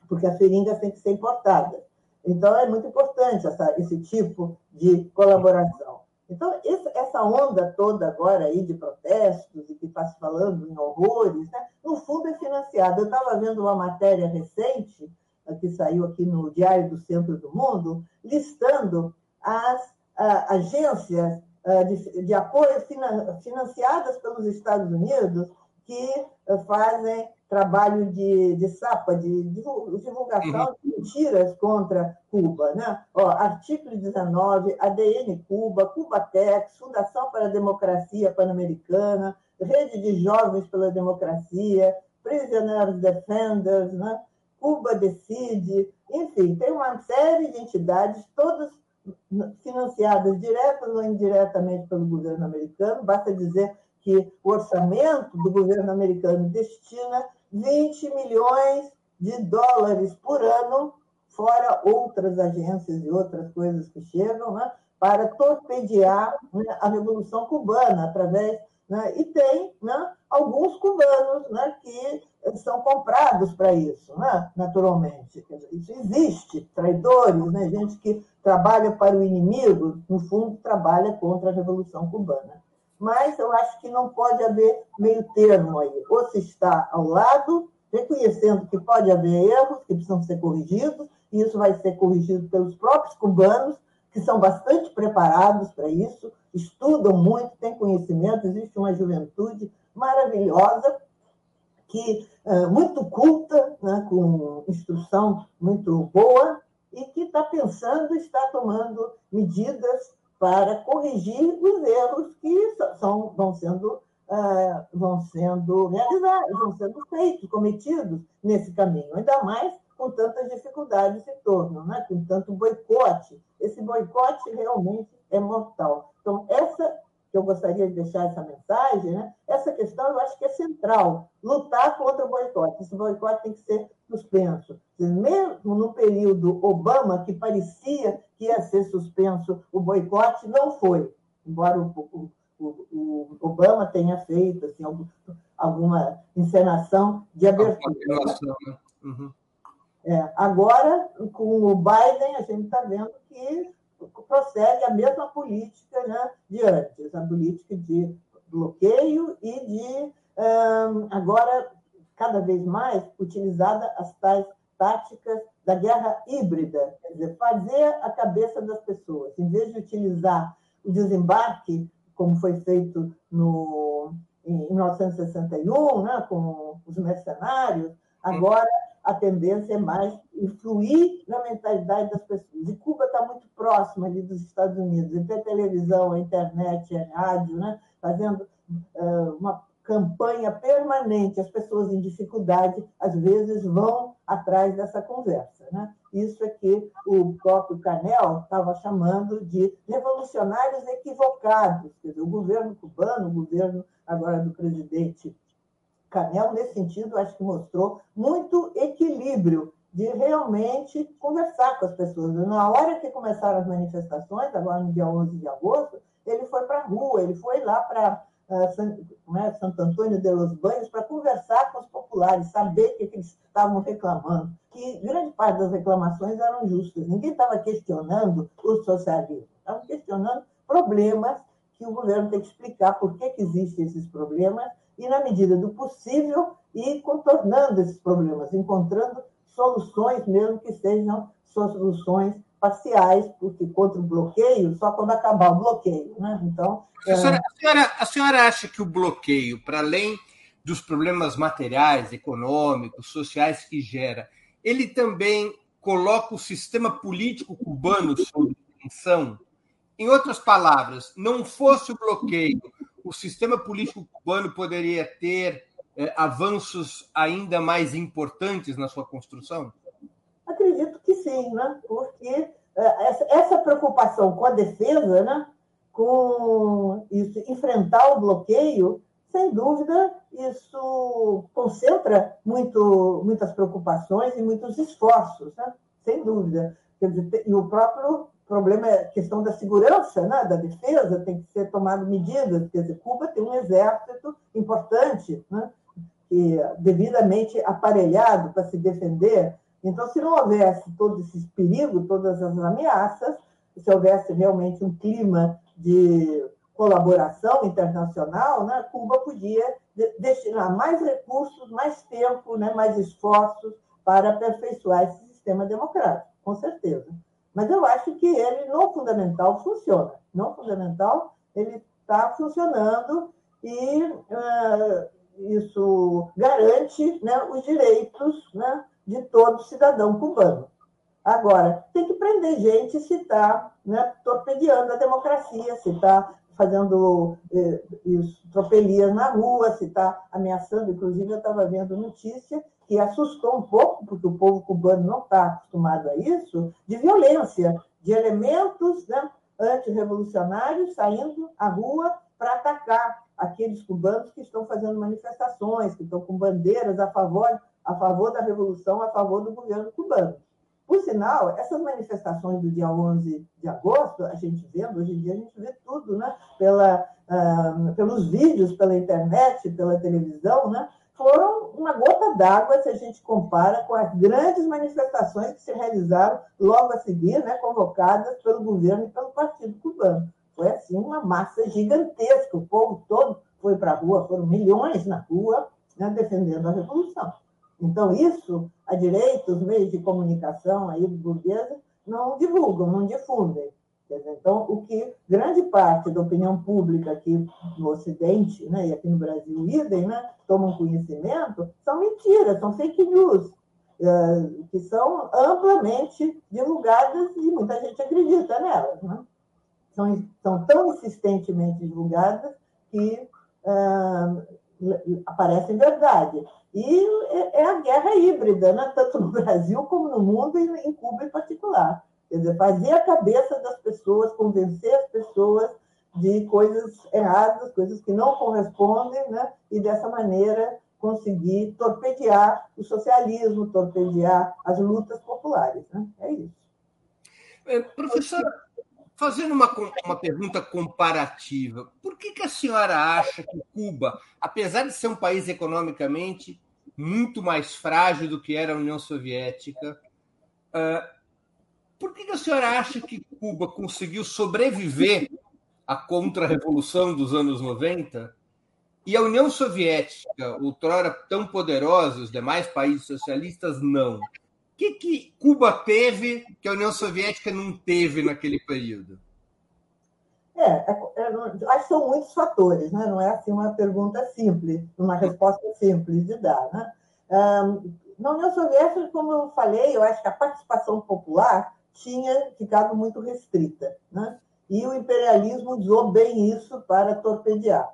S3: porque as seringas têm que ser importadas. Então, é muito importante essa, esse tipo de colaboração. Então, essa onda toda agora aí de protestos e que está se falando em horrores, né, no fundo é financiada. Eu estava vendo uma matéria recente, que saiu aqui no Diário do Centro do Mundo, listando as agências de, de, apoio finan, financiadas pelos Estados Unidos que fazem trabalho de, de sapa, de divulgação de mentiras contra Cuba. Né? Ó, artigo 19, ADN Cuba, Cubatex, Fundação para a Democracia Pan-Americana, Rede de Jovens pela Democracia, Prisioners Defenders, né? Cuba Decide, enfim, tem uma série de entidades, todas financiadas direta ou indiretamente pelo governo americano. Basta dizer que o orçamento do governo americano destina 20 milhões de dólares por ano, fora outras agências e outras coisas que chegam, né, para torpedear né, a Revolução Cubana, através Né? E tem né, alguns cubanos né, que são comprados para isso, né? naturalmente. Isso existe, traidores, gente que trabalha para o inimigo, no fundo, trabalha contra a Revolução Cubana. Mas eu acho que não pode haver meio termo aí. Ou se está ao lado, reconhecendo que pode haver erros que precisam ser corrigidos, e isso vai ser corrigido pelos próprios cubanos, que são bastante preparados para isso, estudam muito, têm conhecimento, existe uma juventude maravilhosa, que é, muito culta, né, com instrução muito boa, e que está pensando, está tomando medidas para corrigir os erros que são, vão sendo Uh, vão sendo realizados, vão sendo feitos, cometidos nesse caminho, ainda mais com tantas dificuldades em torno, né? com tanto boicote. Esse boicote realmente é mortal. Então, essa que eu gostaria de deixar essa mensagem, né? essa questão eu acho que é central, lutar contra o boicote. Esse boicote tem que ser suspenso. Mesmo no período Obama, que parecia que ia ser suspenso o boicote, não foi, embora o, o, o Obama tenha feito assim, alguma encenação de abertura. Né? Uhum. É, agora, com o Biden, a gente está vendo que prossegue a mesma política né, de antes, a política de bloqueio e de, um, agora, cada vez mais, utilizada as tais táticas da guerra híbrida, quer dizer, fazer a cabeça das pessoas, em vez de utilizar o desembarque, como foi feito no, em 1961, né, com os mercenários, agora a tendência é mais influir na mentalidade das pessoas. E Cuba está muito próxima ali dos Estados Unidos, entre a televisão, a internet, a rádio, né? fazendo uh, uma campanha permanente. As pessoas em dificuldade, às vezes, vão atrás dessa conversa. Né? Isso é que o próprio Canel estava chamando de revolucionários equivocados. Quer dizer, o governo cubano, o governo agora do presidente Canel, nesse sentido, acho que mostrou muito equilíbrio de realmente conversar com as pessoas. Na hora que começaram as manifestações, agora no dia 11 de agosto, ele foi para a rua, ele foi lá para né, Santo Antônio de los Banhos para conversar com os populares, saber o que, que eles estavam reclamando. Que grande parte das reclamações eram justas. Ninguém estava questionando o socialismo, estavam questionando problemas que o governo tem que explicar por que, que existem esses problemas e, na medida do possível, ir contornando esses problemas, encontrando soluções, mesmo que sejam soluções parciais, porque contra o bloqueio, só quando acabar o bloqueio. Né? Então,
S2: a, senhora, a, senhora, a senhora acha que o bloqueio, para além dos problemas materiais, econômicos, sociais que gera, ele também coloca o sistema político cubano sob tensão? Em outras palavras, não fosse o bloqueio, o sistema político cubano poderia ter é, avanços ainda mais importantes na sua construção?
S3: Sim, né? porque é, essa preocupação com a defesa, né? com isso, enfrentar o bloqueio, sem dúvida, isso concentra muito, muitas preocupações e muitos esforços, né? sem dúvida. e o próprio problema é a questão da segurança, né, da defesa, tem que ser tomado medidas. Quer dizer, Cuba tem um exército importante, né, que devidamente aparelhado para se defender. Então, se não houvesse todos esses perigos, todas as ameaças, se houvesse realmente um clima de colaboração internacional, né, Cuba podia destinar mais recursos, mais tempo, né, mais esforços para aperfeiçoar esse sistema democrático, com certeza. Mas eu acho que ele, no fundamental, funciona. No fundamental, ele está funcionando e uh, isso garante né, os direitos né, de todo cidadão cubano. Agora, tem que prender gente se está né, torpedeando a democracia, se está fazendo eh, tropelias na rua, se está ameaçando. Inclusive, eu estava vendo notícia que assustou um pouco, porque o povo cubano não está acostumado a isso, de violência, de elementos né, antirrevolucionários saindo à rua para atacar aqueles cubanos que estão fazendo manifestações, que estão com bandeiras a favor, a favor da revolução, a favor do governo cubano. Por sinal, essas manifestações do dia 11 de agosto, a gente vendo, hoje em dia a gente vê tudo, né? Pela uh, pelos vídeos, pela internet, pela televisão, né, foram uma gota d'água se a gente compara com as grandes manifestações que se realizaram logo a seguir, né, convocadas pelo governo e pelo Partido Cubano. Foi assim uma massa gigantesca, o povo todo foi para a rua, foram milhões na rua né, defendendo a revolução. Então, isso, a direita, os meios de comunicação aí burguesa, não divulgam, não difundem. Então, o que grande parte da opinião pública aqui no Ocidente, né, e aqui no Brasil, idem, né, tomam conhecimento, são mentiras, são fake news, eh, que são amplamente divulgadas e muita gente acredita nelas. Né? São, são tão insistentemente divulgadas que uh, aparecem verdade. E é, é a guerra híbrida, né? tanto no [laughs] Brasil como no mundo e em Cuba em particular. Quer dizer, fazer a cabeça das pessoas, convencer as pessoas de coisas erradas, coisas que não correspondem, né? e dessa maneira conseguir torpedear o socialismo, torpedear as lutas populares. Né? É isso.
S2: É, professora, fazendo uma, uma pergunta comparativa, por que, que a senhora acha que Cuba, apesar de ser um país economicamente muito mais frágil do que era a União Soviética, uh, por que, que a senhora acha que Cuba conseguiu sobreviver à contra-revolução dos anos 90 e a União Soviética, outrora tão poderosa, os demais países socialistas, não? Que, que Cuba teve que a União Soviética não teve naquele período?
S3: É, é, é acho que são muitos fatores, né? não é assim uma pergunta simples, uma resposta simples de dar. Né? na União Soviética, como eu falei, eu acho que a participação popular tinha ficado muito restrita. Né? E o imperialismo usou bem isso para torpedear.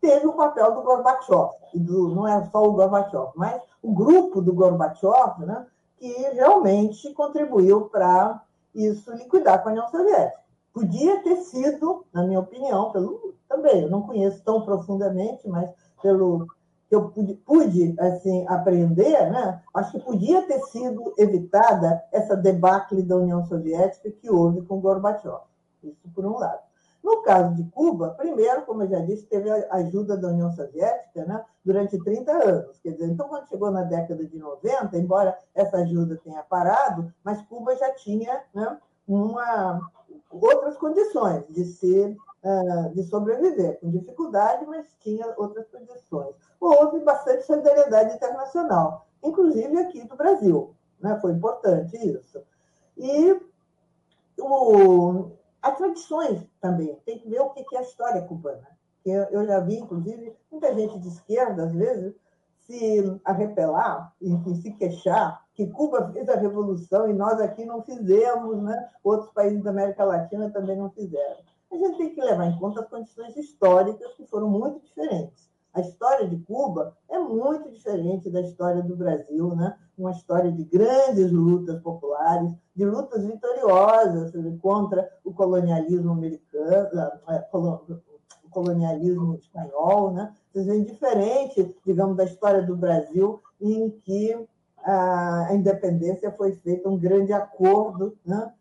S3: Teve o papel do Gorbachev, do, não é só o Gorbachev, mas o grupo do Gorbachev, né, que realmente contribuiu para isso liquidar com a União Soviética. Podia ter sido, na minha opinião, pelo, também, eu não conheço tão profundamente, mas pelo que eu pude, pude assim, aprender, né? acho que podia ter sido evitada essa debacle da União Soviética que houve com Gorbachev. Isso por um lado. No caso de Cuba, primeiro, como eu já disse, teve a ajuda da União Soviética né, durante 30 anos. Quer dizer, então, quando chegou na década de 90, embora essa ajuda tenha parado, mas Cuba já tinha né, uma, outras condições de ser ah, de sobreviver, com dificuldade, mas tinha outras condições. Houve bastante solidariedade internacional, inclusive aqui do Brasil. Né? Foi importante isso. E o, as tradições também, tem que ver o que é a história cubana. Eu já vi, inclusive, muita gente de esquerda, às vezes, se arrepelar, enfim, se queixar que Cuba fez a revolução e nós aqui não fizemos, né? outros países da América Latina também não fizeram a gente tem que levar em conta as condições históricas que foram muito diferentes. A história de Cuba é muito diferente da história do Brasil, né? uma história de grandes lutas populares, de lutas vitoriosas contra o colonialismo americano, o colonialismo espanhol. Né? É diferente, digamos, da história do Brasil, em que a independência foi feita um grande acordo né?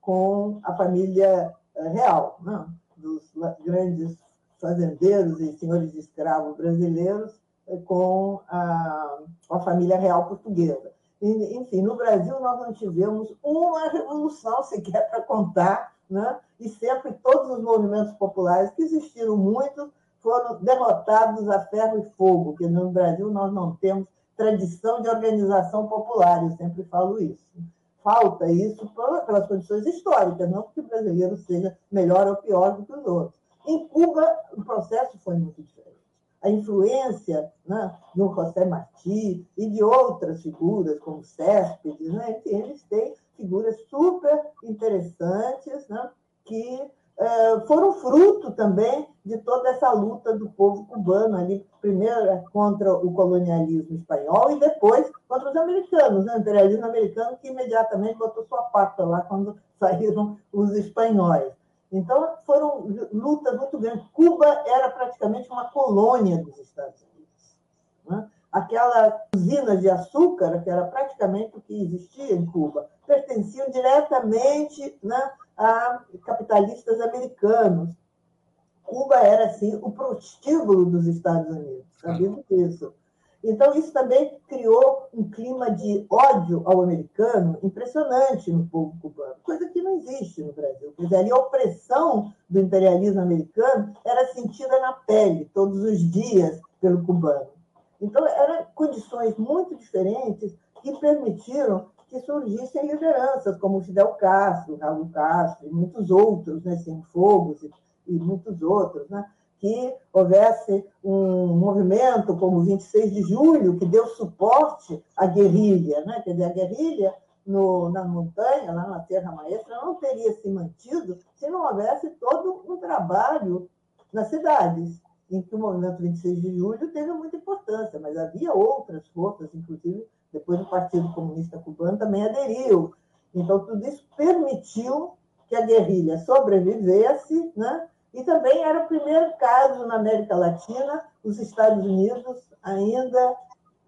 S3: com a família real, não, dos grandes fazendeiros e senhores de escravos brasileiros eh, com a, com a família real portuguesa. Enfim, no Brasil nós não tivemos uma revolução sequer [laughs] para contar, né? e sempre todos os movimentos populares, que existiram muito, foram derrotados a ferro e fogo, porque no Brasil nós não temos tradição de organização popular, eu sempre falo isso falta isso pelas condições históricas, não porque o brasileiro seja melhor ou pior do que os outros. Em Cuba, o processo foi muito diferente. A influência né, do José Martí e de outras figuras, como Céspedes, né, enfim, eles têm figuras super interessantes né, que eh, foram fruto também de toda essa luta do povo cubano ali, primeiro contra o colonialismo espanhol e depois contra os americanos, né? o imperialismo americano que imediatamente botou sua pata lá quando saíram os espanhóis. Então, foram lutas muito grandes. Cuba era praticamente uma colônia dos Estados Unidos. Né? Aquela usina de açúcar, que era praticamente o que existia em Cuba, pertenciam diretamente né, a capitalistas americanos. Cuba era, assim, o prostíbulo dos Estados Unidos, sabendo disso. Então, isso também criou um clima de ódio ao americano impressionante no povo cubano, coisa que não existe no Brasil. Quer dizer, a opressão do imperialismo americano era sentida na pele, todos os dias, pelo cubano. Então, eram condições muito diferentes que permitiram que surgissem lideranças como Fidel Castro, Raul Castro e muitos outros, né, Cienfogos e, e muitos outros, né, que houvesse um movimento como o 26 de julho, que deu suporte à guerrilha. Né? Quer dizer, a guerrilha no, na montanha, lá na Terra Maestra, não teria se mantido se não houvesse todo um trabalho nas cidades, em que o movimento 26 de julho teve muita importância, mas havia outras forças, inclusive depois o Partido Comunista Cubano também aderiu. Então, tudo isso permitiu que a guerrilha sobrevivesse, né? E também era o primeiro caso na América Latina, os Estados Unidos ainda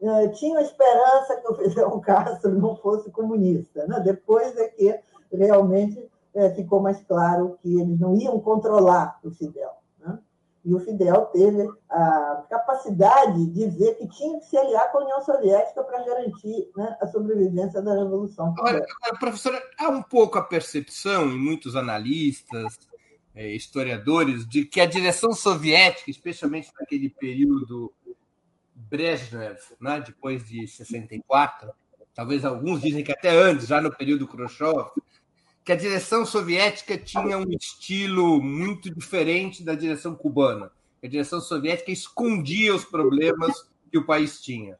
S3: eh, tinham esperança que o Fidel [laughs] Castro não fosse comunista. Né? Depois é que realmente eh, ficou mais claro que eles não iam controlar o Fidel. Né? E o Fidel teve a capacidade de ver que tinha que se aliar com a União Soviética para garantir né, a sobrevivência da Revolução.
S2: Agora, professora, há um pouco a percepção, em muitos analistas, historiadores de que a direção soviética, especialmente naquele período Brezhnev, né, depois de 64, talvez alguns dizem que até antes, já no período Khrushchev, que a direção soviética tinha um estilo muito diferente da direção cubana. A direção soviética escondia os problemas que o país tinha.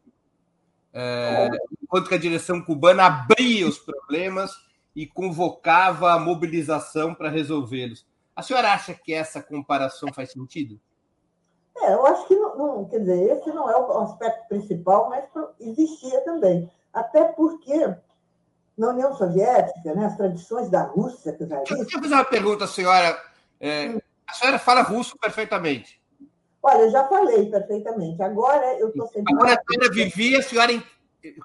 S2: É, enquanto que a direção cubana abria os problemas e convocava a mobilização para resolvê-los. A senhora acha que essa comparação faz sentido?
S3: É, eu acho que não, não, quer dizer, esse não é o aspecto principal, mas existia também. Até porque na União Soviética, né, as tradições da Rússia
S2: czaristas... Deixa eu fazer uma pergunta, senhora. É, hum. a senhora fala russo perfeitamente.
S3: Olha, eu já falei perfeitamente. Agora eu estou sempre.
S2: Agora a senhora vivia, a senhora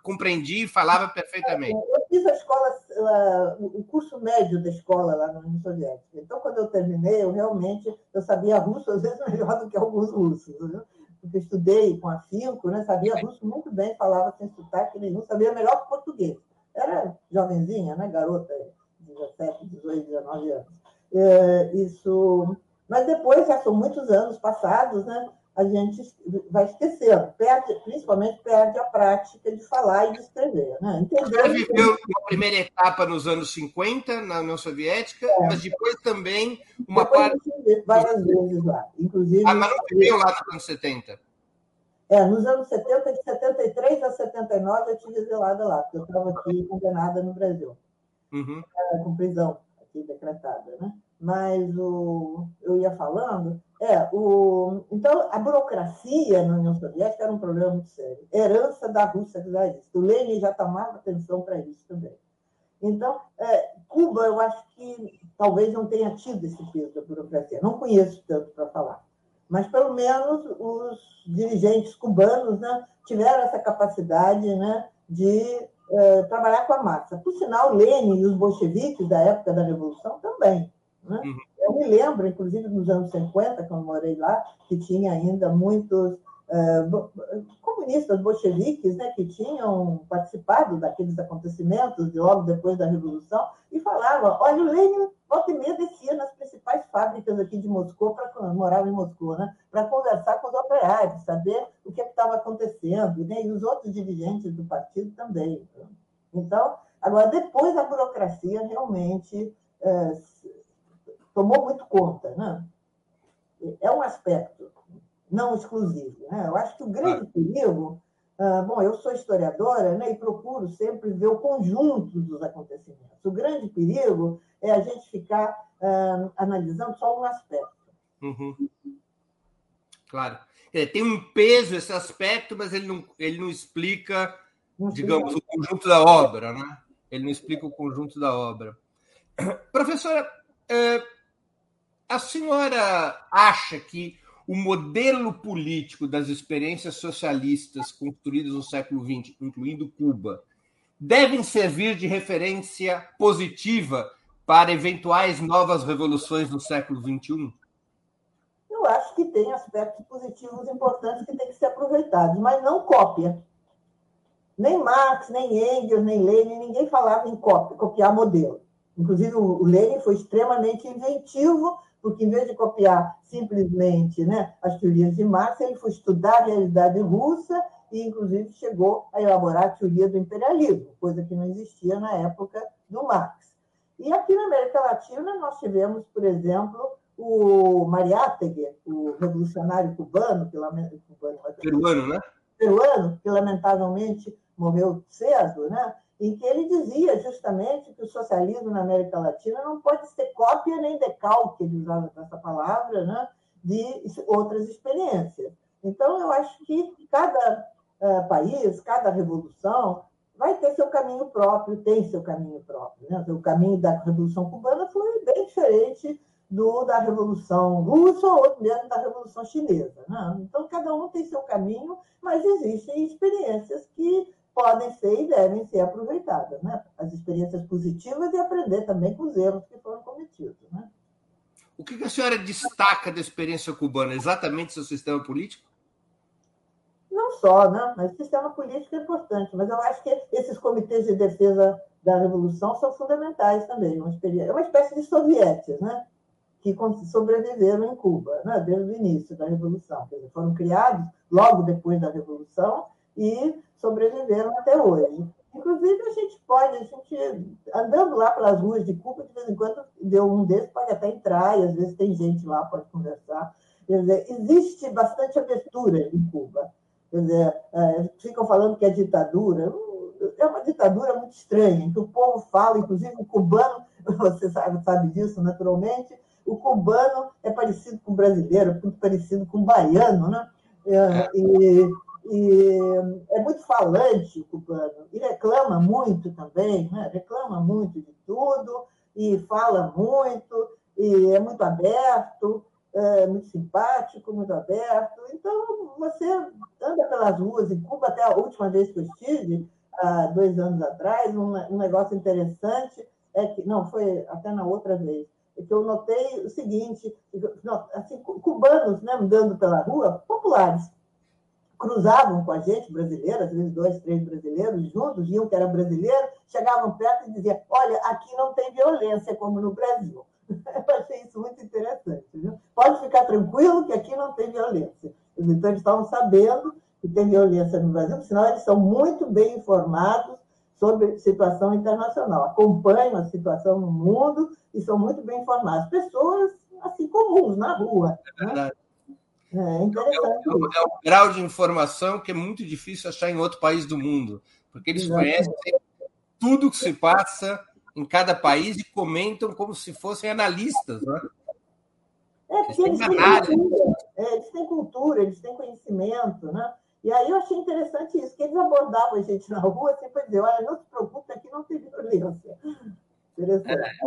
S2: compreendia e falava perfeitamente.
S3: Eu fiz a escola, o curso médio da escola lá na União Soviética. Então, quando eu terminei, eu realmente eu sabia russo, às vezes [laughs] melhor do que alguns russos. Viu? Porque estudei com afinco, né? sabia russo muito bem, falava sem sotaque nenhum, sabia melhor que português. Era jovenzinha, né? garota, 17, 18, 19 anos. É, isso... Mas depois, já são muitos anos passados, né? A gente vai esquecendo, perde, principalmente perde a prática de falar e de escrever. Né?
S2: Entendeu? Você viveu uma primeira etapa nos anos 50 na União Soviética, é. mas depois também uma depois
S3: parte. Várias vezes lá. Inclusive,
S2: ah, mas não viveu lá nos anos 70?
S3: É, nos anos 70, de 73 a 79, eu tive exilada lá, porque eu estava aqui condenada no Brasil,
S2: uhum.
S3: com prisão aqui decretada. Né? Mas o, eu ia falando é, o, então, a burocracia na União Soviética era um problema muito sério. Herança da Rússia czarista. O Lenin já tomava atenção para isso também. Então, é, Cuba, eu acho que talvez não tenha tido esse peso da burocracia. Não conheço tanto para falar. Mas, pelo menos, os dirigentes cubanos né, tiveram essa capacidade né, de é, trabalhar com a massa. Por sinal, Lenin e os bolcheviques da época da Revolução também. Né? Uhum. Eu me lembro, inclusive, nos anos 50, quando morei lá, que tinha ainda muitos uh, comunistas bolcheviques né, que tinham participado daqueles acontecimentos de logo depois da Revolução e falavam: olha, o Lenin volta e meia descia nas principais fábricas aqui de Moscou, para morava em Moscou, né, para conversar com os operários, saber o que é estava acontecendo, né, e os outros dirigentes do partido também. Então, agora, depois a burocracia realmente. Uh, tomou muito conta. Né? É um aspecto não exclusivo. Né? Eu acho que o grande perigo. Ah, bom, eu sou historiadora né, e procuro sempre ver o conjunto dos acontecimentos. O grande perigo é a gente ficar ah, analisando só um aspecto.
S2: Uhum. Claro. É, tem um peso esse aspecto, mas ele não, ele não explica, não digamos, o conjunto da obra, né? Ele não explica o conjunto da obra. Professora, é, a senhora acha que o modelo político das experiências socialistas construídas no século XX, incluindo Cuba, devem servir de referência positiva para eventuais novas revoluções no século XXI?
S3: eu acho que tem aspectos positivos importantes que têm que ser aproveitados, mas não cópia. Nem Marx, nem Engels, nem Lenin, ninguém falava em cópia, copiar modelo. Inclusive, o Lenin foi extremamente inventivo, porque, em vez de copiar simplesmente né, as teorias de Marx, ele foi estudar a realidade russa e, inclusive, chegou a elaborar a teoria do imperialismo, coisa que não existia na época do Marx. E aqui na América Latina, nós tivemos, por exemplo, o Mariátegui, o revolucionário cubano, que cubano,
S2: peruano, né?
S3: Peruano, que lamentavelmente morreu cedo, né? Em que ele dizia justamente que o socialismo na América Latina não pode ser cópia nem decalque, ele usava essa palavra, né? de outras experiências. Então, eu acho que cada uh, país, cada revolução, vai ter seu caminho próprio, tem seu caminho próprio. Né? O caminho da Revolução Cubana foi bem diferente do da Revolução Russa ou mesmo da Revolução Chinesa. Né? Então, cada um tem seu caminho, mas existem experiências que podem ser e devem ser aproveitadas. Né? As experiências positivas e aprender também com os erros que foram cometidos. Né?
S2: O que a senhora destaca da experiência cubana? Exatamente seu sistema político?
S3: Não só, né? mas o sistema político é importante. Mas eu acho que esses comitês de defesa da Revolução são fundamentais também. É uma espécie de sovietes, né? que sobreviveram em Cuba, né, desde o início da Revolução. Dizer, foram criados logo depois da Revolução e sobreviveram até hoje. Inclusive, a gente pode, a gente, andando lá pelas ruas de Cuba, de vez em quando, deu um desses, pode até entrar, e às vezes tem gente lá, pode conversar. Quer dizer, existe bastante abertura em Cuba. Quer dizer, é, ficam falando que é ditadura. É uma ditadura muito estranha, em que o povo fala, inclusive o cubano, [laughs] você sabe, sabe disso naturalmente, o cubano é parecido com o brasileiro, muito parecido com o baiano, né? É, é. E, e, é muito falante o cubano, e reclama muito também, né? reclama muito de tudo, e fala muito, e é muito aberto, é muito simpático, muito aberto. Então, você anda pelas ruas em Cuba, até a última vez que eu estive, há dois anos atrás, um, um negócio interessante é que, não, foi até na outra vez, que eu notei o seguinte, assim, cubanos né, andando pela rua, populares, cruzavam com a gente, brasileiros, às vezes dois, três brasileiros juntos, viam que era brasileiro, chegavam perto e diziam, olha, aqui não tem violência como no Brasil. [laughs] Eu achei isso muito interessante. Viu? Pode ficar tranquilo que aqui não tem violência. Então, eles estavam sabendo que tem violência no Brasil, senão eles são muito bem informados sobre situação internacional, acompanham a situação no mundo e são muito bem informados. Pessoas, assim, comuns, na rua. É né? É interessante. É um,
S2: é um, grau de informação que é muito difícil achar em outro país do mundo, porque eles Exatamente. conhecem tudo que se passa em cada país e comentam como se fossem analistas, né?
S3: É, porque eles têm, cultura, é, eles têm cultura, eles têm conhecimento, né? E aí eu achei interessante isso, que eles abordavam a gente na rua assim para dizer, olha, não se preocupe, aqui não tem violência. Interessante.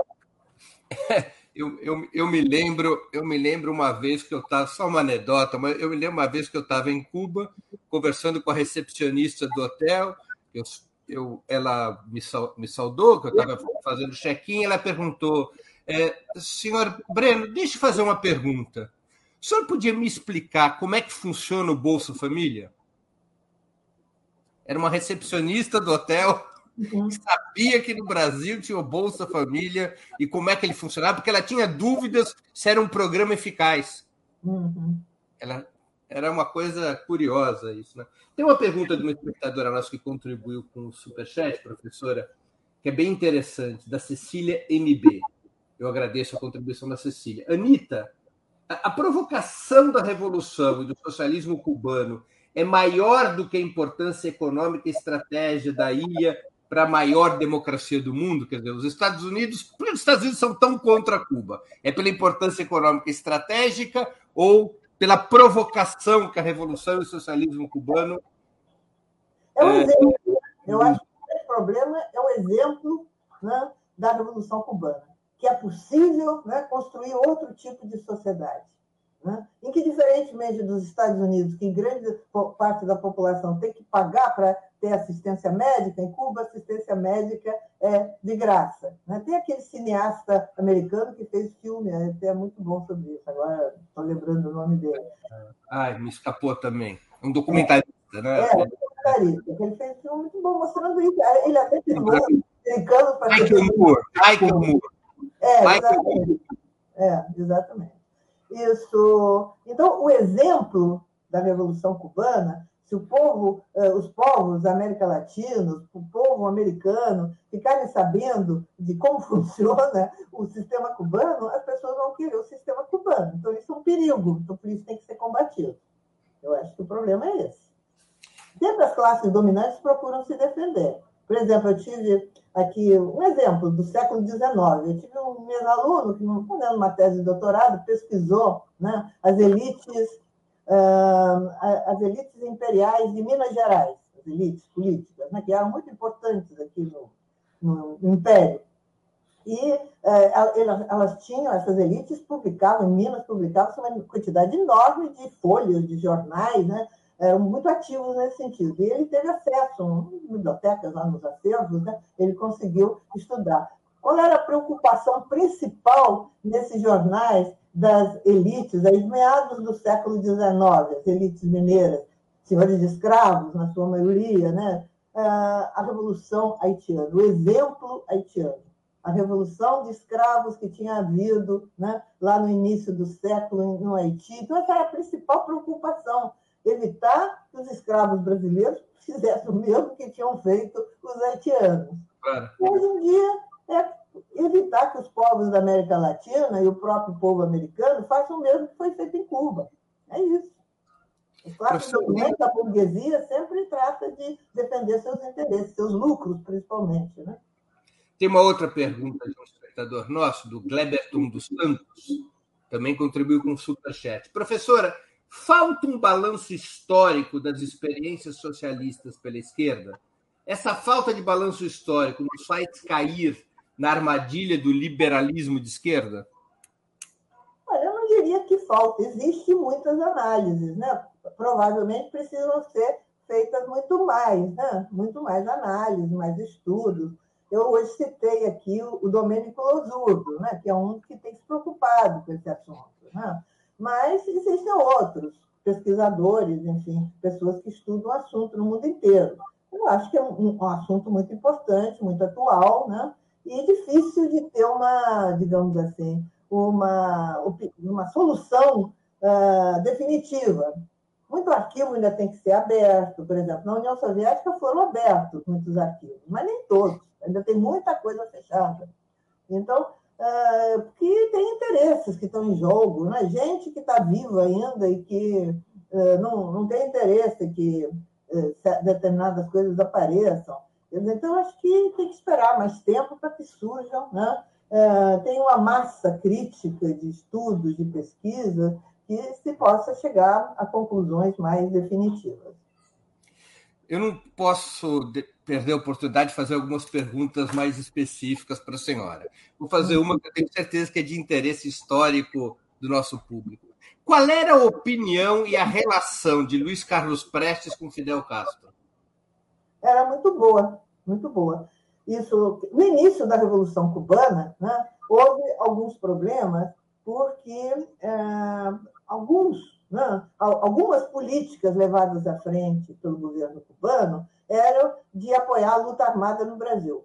S2: É, eu, eu, eu, me lembro, eu me lembro uma vez que eu estava, só uma anedota, mas eu me lembro uma vez que eu estava em Cuba, conversando com a recepcionista do hotel, eu, eu, ela me, me saudou, que eu estava fazendo check-in, ela perguntou, é, senhor Breno, deixa eu fazer uma pergunta. O senhor podia me explicar como é que funciona o Bolsa Família? era uma recepcionista do hotel uhum. sabia que no Brasil tinha o Bolsa Família e como é que ele funcionava, porque ela tinha dúvidas se era um programa eficaz. Uhum. Ela era uma coisa curiosa isso, né? Tem uma pergunta de uma espectadora nossa que contribuiu com o Superchat, professora, que é bem interessante, da Cecília MB. Eu agradeço a contribuição da Cecília. Anitta, a, a provocação da revolução e do socialismo cubano é maior do que a importância econômica e estratégia da ilha para a maior democracia do mundo. Quer dizer, os Estados Unidos, por que os Estados Unidos são tão contra Cuba? É pela importância econômica estratégica ou pela provocação que a revolução e o socialismo cubano.
S3: É um é... exemplo. Eu acho que o problema é o exemplo né, da revolução cubana, que é possível né, construir outro tipo de sociedade. Né, em que, diferentemente dos Estados Unidos, que grande parte da população tem que pagar para ter assistência médica, em Cuba, assistência médica é de graça. Né? Tem aquele cineasta americano que fez filme, é até muito bom sobre isso, agora estou lembrando o nome dele.
S2: Ai, me escapou também. Um documentarista,
S3: é, né? É, um documentarista. Ele fez um filme muito bom mostrando isso. Ele até filmou americano
S2: para. Michael Moore. Michael Moore.
S3: É, exatamente. É, exatamente. Isso. Então, o exemplo da Revolução Cubana, se o povo, eh, os povos da América Latina, o povo americano ficarem sabendo de como [laughs] funciona o sistema cubano, as pessoas vão querer o sistema cubano. Então, isso é um perigo. Então, por isso tem que ser combatido. Eu acho que o problema é esse. Sempre as classes dominantes procuram se defender. Por exemplo, eu tive aqui um exemplo do século XIX. Eu tive um meu aluno que, fazendo uma tese de doutorado, pesquisou né, as elites uh, as elites imperiais de Minas Gerais, as elites políticas, né, que eram muito importantes aqui no, no Império. E uh, elas, elas, tinham, essas elites publicavam, em Minas publicavam uma quantidade enorme de folhas, de jornais, né, eram muito ativos nesse sentido. E ele teve acesso a bibliotecas lá nos acervos, né? ele conseguiu estudar. Qual era a preocupação principal nesses jornais das elites, aí meados do século XIX, as elites mineiras, senhores de escravos, na sua maioria, né? Ah, a Revolução Haitiana, o exemplo haitiano, a revolução de escravos que tinha havido né, lá no início do século no Haiti. Então, essa era a principal preocupação evitar que os escravos brasileiros [laughs] fizessem o mesmo que tinham feito os haitianos. Claro. Hoje em dia, é evitar que os povos da América Latina e o próprio povo americano façam o mesmo que foi feito em Cuba. É isso. O classe dominante da burguesia sempre trata de defender seus interesses, seus lucros, principalmente. Né?
S2: Tem uma outra pergunta de um espectador nosso, do Gleberton dos Santos, também contribuiu com o superchat. Professora, Falta um balanço histórico das experiências socialistas pela esquerda? Essa falta de balanço histórico nos faz cair na armadilha do liberalismo de esquerda?
S3: Eu não diria que falta, existem muitas análises, né? Provavelmente precisam ser feitas muito mais, né? Muito mais análises, mais estudos. Eu hoje citei aqui o, Domênico Losurdo, né? que é um que tem se preocupado com esse assunto. Né? Mas existem outros pesquisadores, enfim, pessoas que estudam o assunto no mundo inteiro. Eu acho que é um, um assunto muito importante, muito atual, né? e difícil de ter uma, digamos assim, uma, uma solução uh, definitiva. Muito arquivo ainda tem que ser aberto, por exemplo, na União Soviética foram abertos muitos arquivos, mas nem todos, ainda tem muita coisa fechada. Então, é, porque tem interesses que estão em jogo, né? gente que está viva ainda e que é, não, não tem interesse que é, determinadas coisas apareçam. Então, acho que tem que esperar mais tempo para que surjam. Né? tem uma massa crítica de estudos, de pesquisa, que se possa chegar a conclusões mais definitivas.
S2: Eu não posso perder a oportunidade de fazer algumas perguntas mais específicas para a senhora. Vou fazer uma que eu tenho certeza que é de interesse histórico do nosso público. Qual era a opinião e a relação de Luiz Carlos Prestes com Fidel Castro?
S3: Era muito boa, muito boa. Isso, no início da Revolução Cubana, né, houve alguns problemas porque é, alguns, né, algumas políticas levadas à frente pelo governo cubano eram de apoiar a luta armada no Brasil.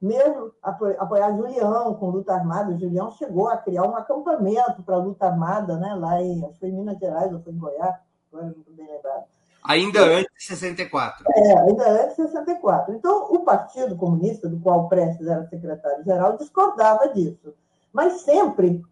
S3: Mesmo apoiar Julião com luta armada, o Julião chegou a criar um acampamento para a luta armada, né, lá em, acho que foi em Minas Gerais ou foi em Goiás, agora não estou bem lembrado.
S2: Ainda antes de 64.
S3: É, ainda antes de 64. Então, o Partido Comunista, do qual Prestes era secretário-geral, discordava disso. Mas sempre,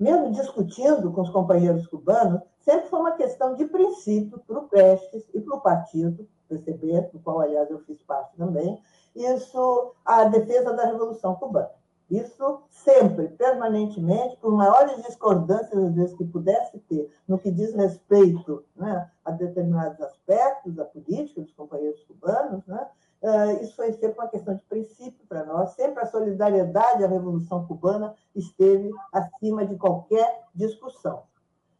S3: mesmo discutindo com os companheiros cubanos, sempre foi uma questão de princípio para o Prestes e para o partido, PCB, do qual, aliás, eu fiz parte também, isso, a defesa da Revolução Cubana. Isso sempre, permanentemente, por maiores discordâncias, às vezes, que pudesse ter no que diz respeito né, a determinados aspectos da política dos companheiros cubanos, né, eh, isso foi sempre uma questão de princípio para nós. Sempre a solidariedade à Revolução Cubana esteve acima de qualquer discussão.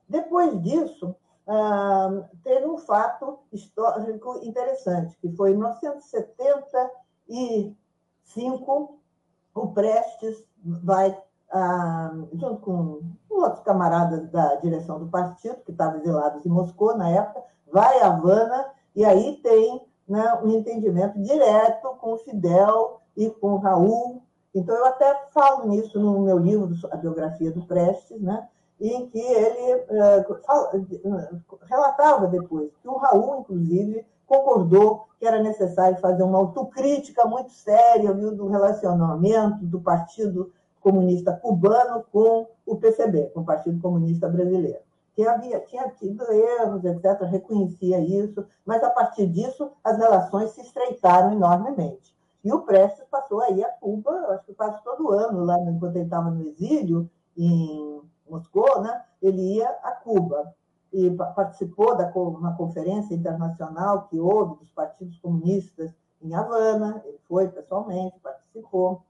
S3: Depois disso, ah, teve um fato histórico interessante, que foi em 1975, o Prestes vai, ah, junto com outros camaradas da direção do partido, que estavam exilados em Moscou na época, vai a Havana e aí tem né, um entendimento direto com o Fidel e com Raul. Então, eu até falo nisso no meu livro, a biografia do Prestes, né, em que ele uh, relatava depois que o Raul, inclusive, concordou que era necessário fazer uma autocrítica muito séria viu, do relacionamento do Partido Comunista Cubano com o PCB, com o Partido Comunista Brasileiro. Que havia, tinha tido erros, etc., reconhecia isso, mas a partir disso as relações se estreitaram enormemente. E o Prestes passou aí a Cuba, acho que quase todo ano, lá enquanto ele estava no exílio, em Moscou, né, ele ia a Cuba e participou da uma conferência internacional que houve dos partidos comunistas em Havana, ele foi pessoalmente, participou.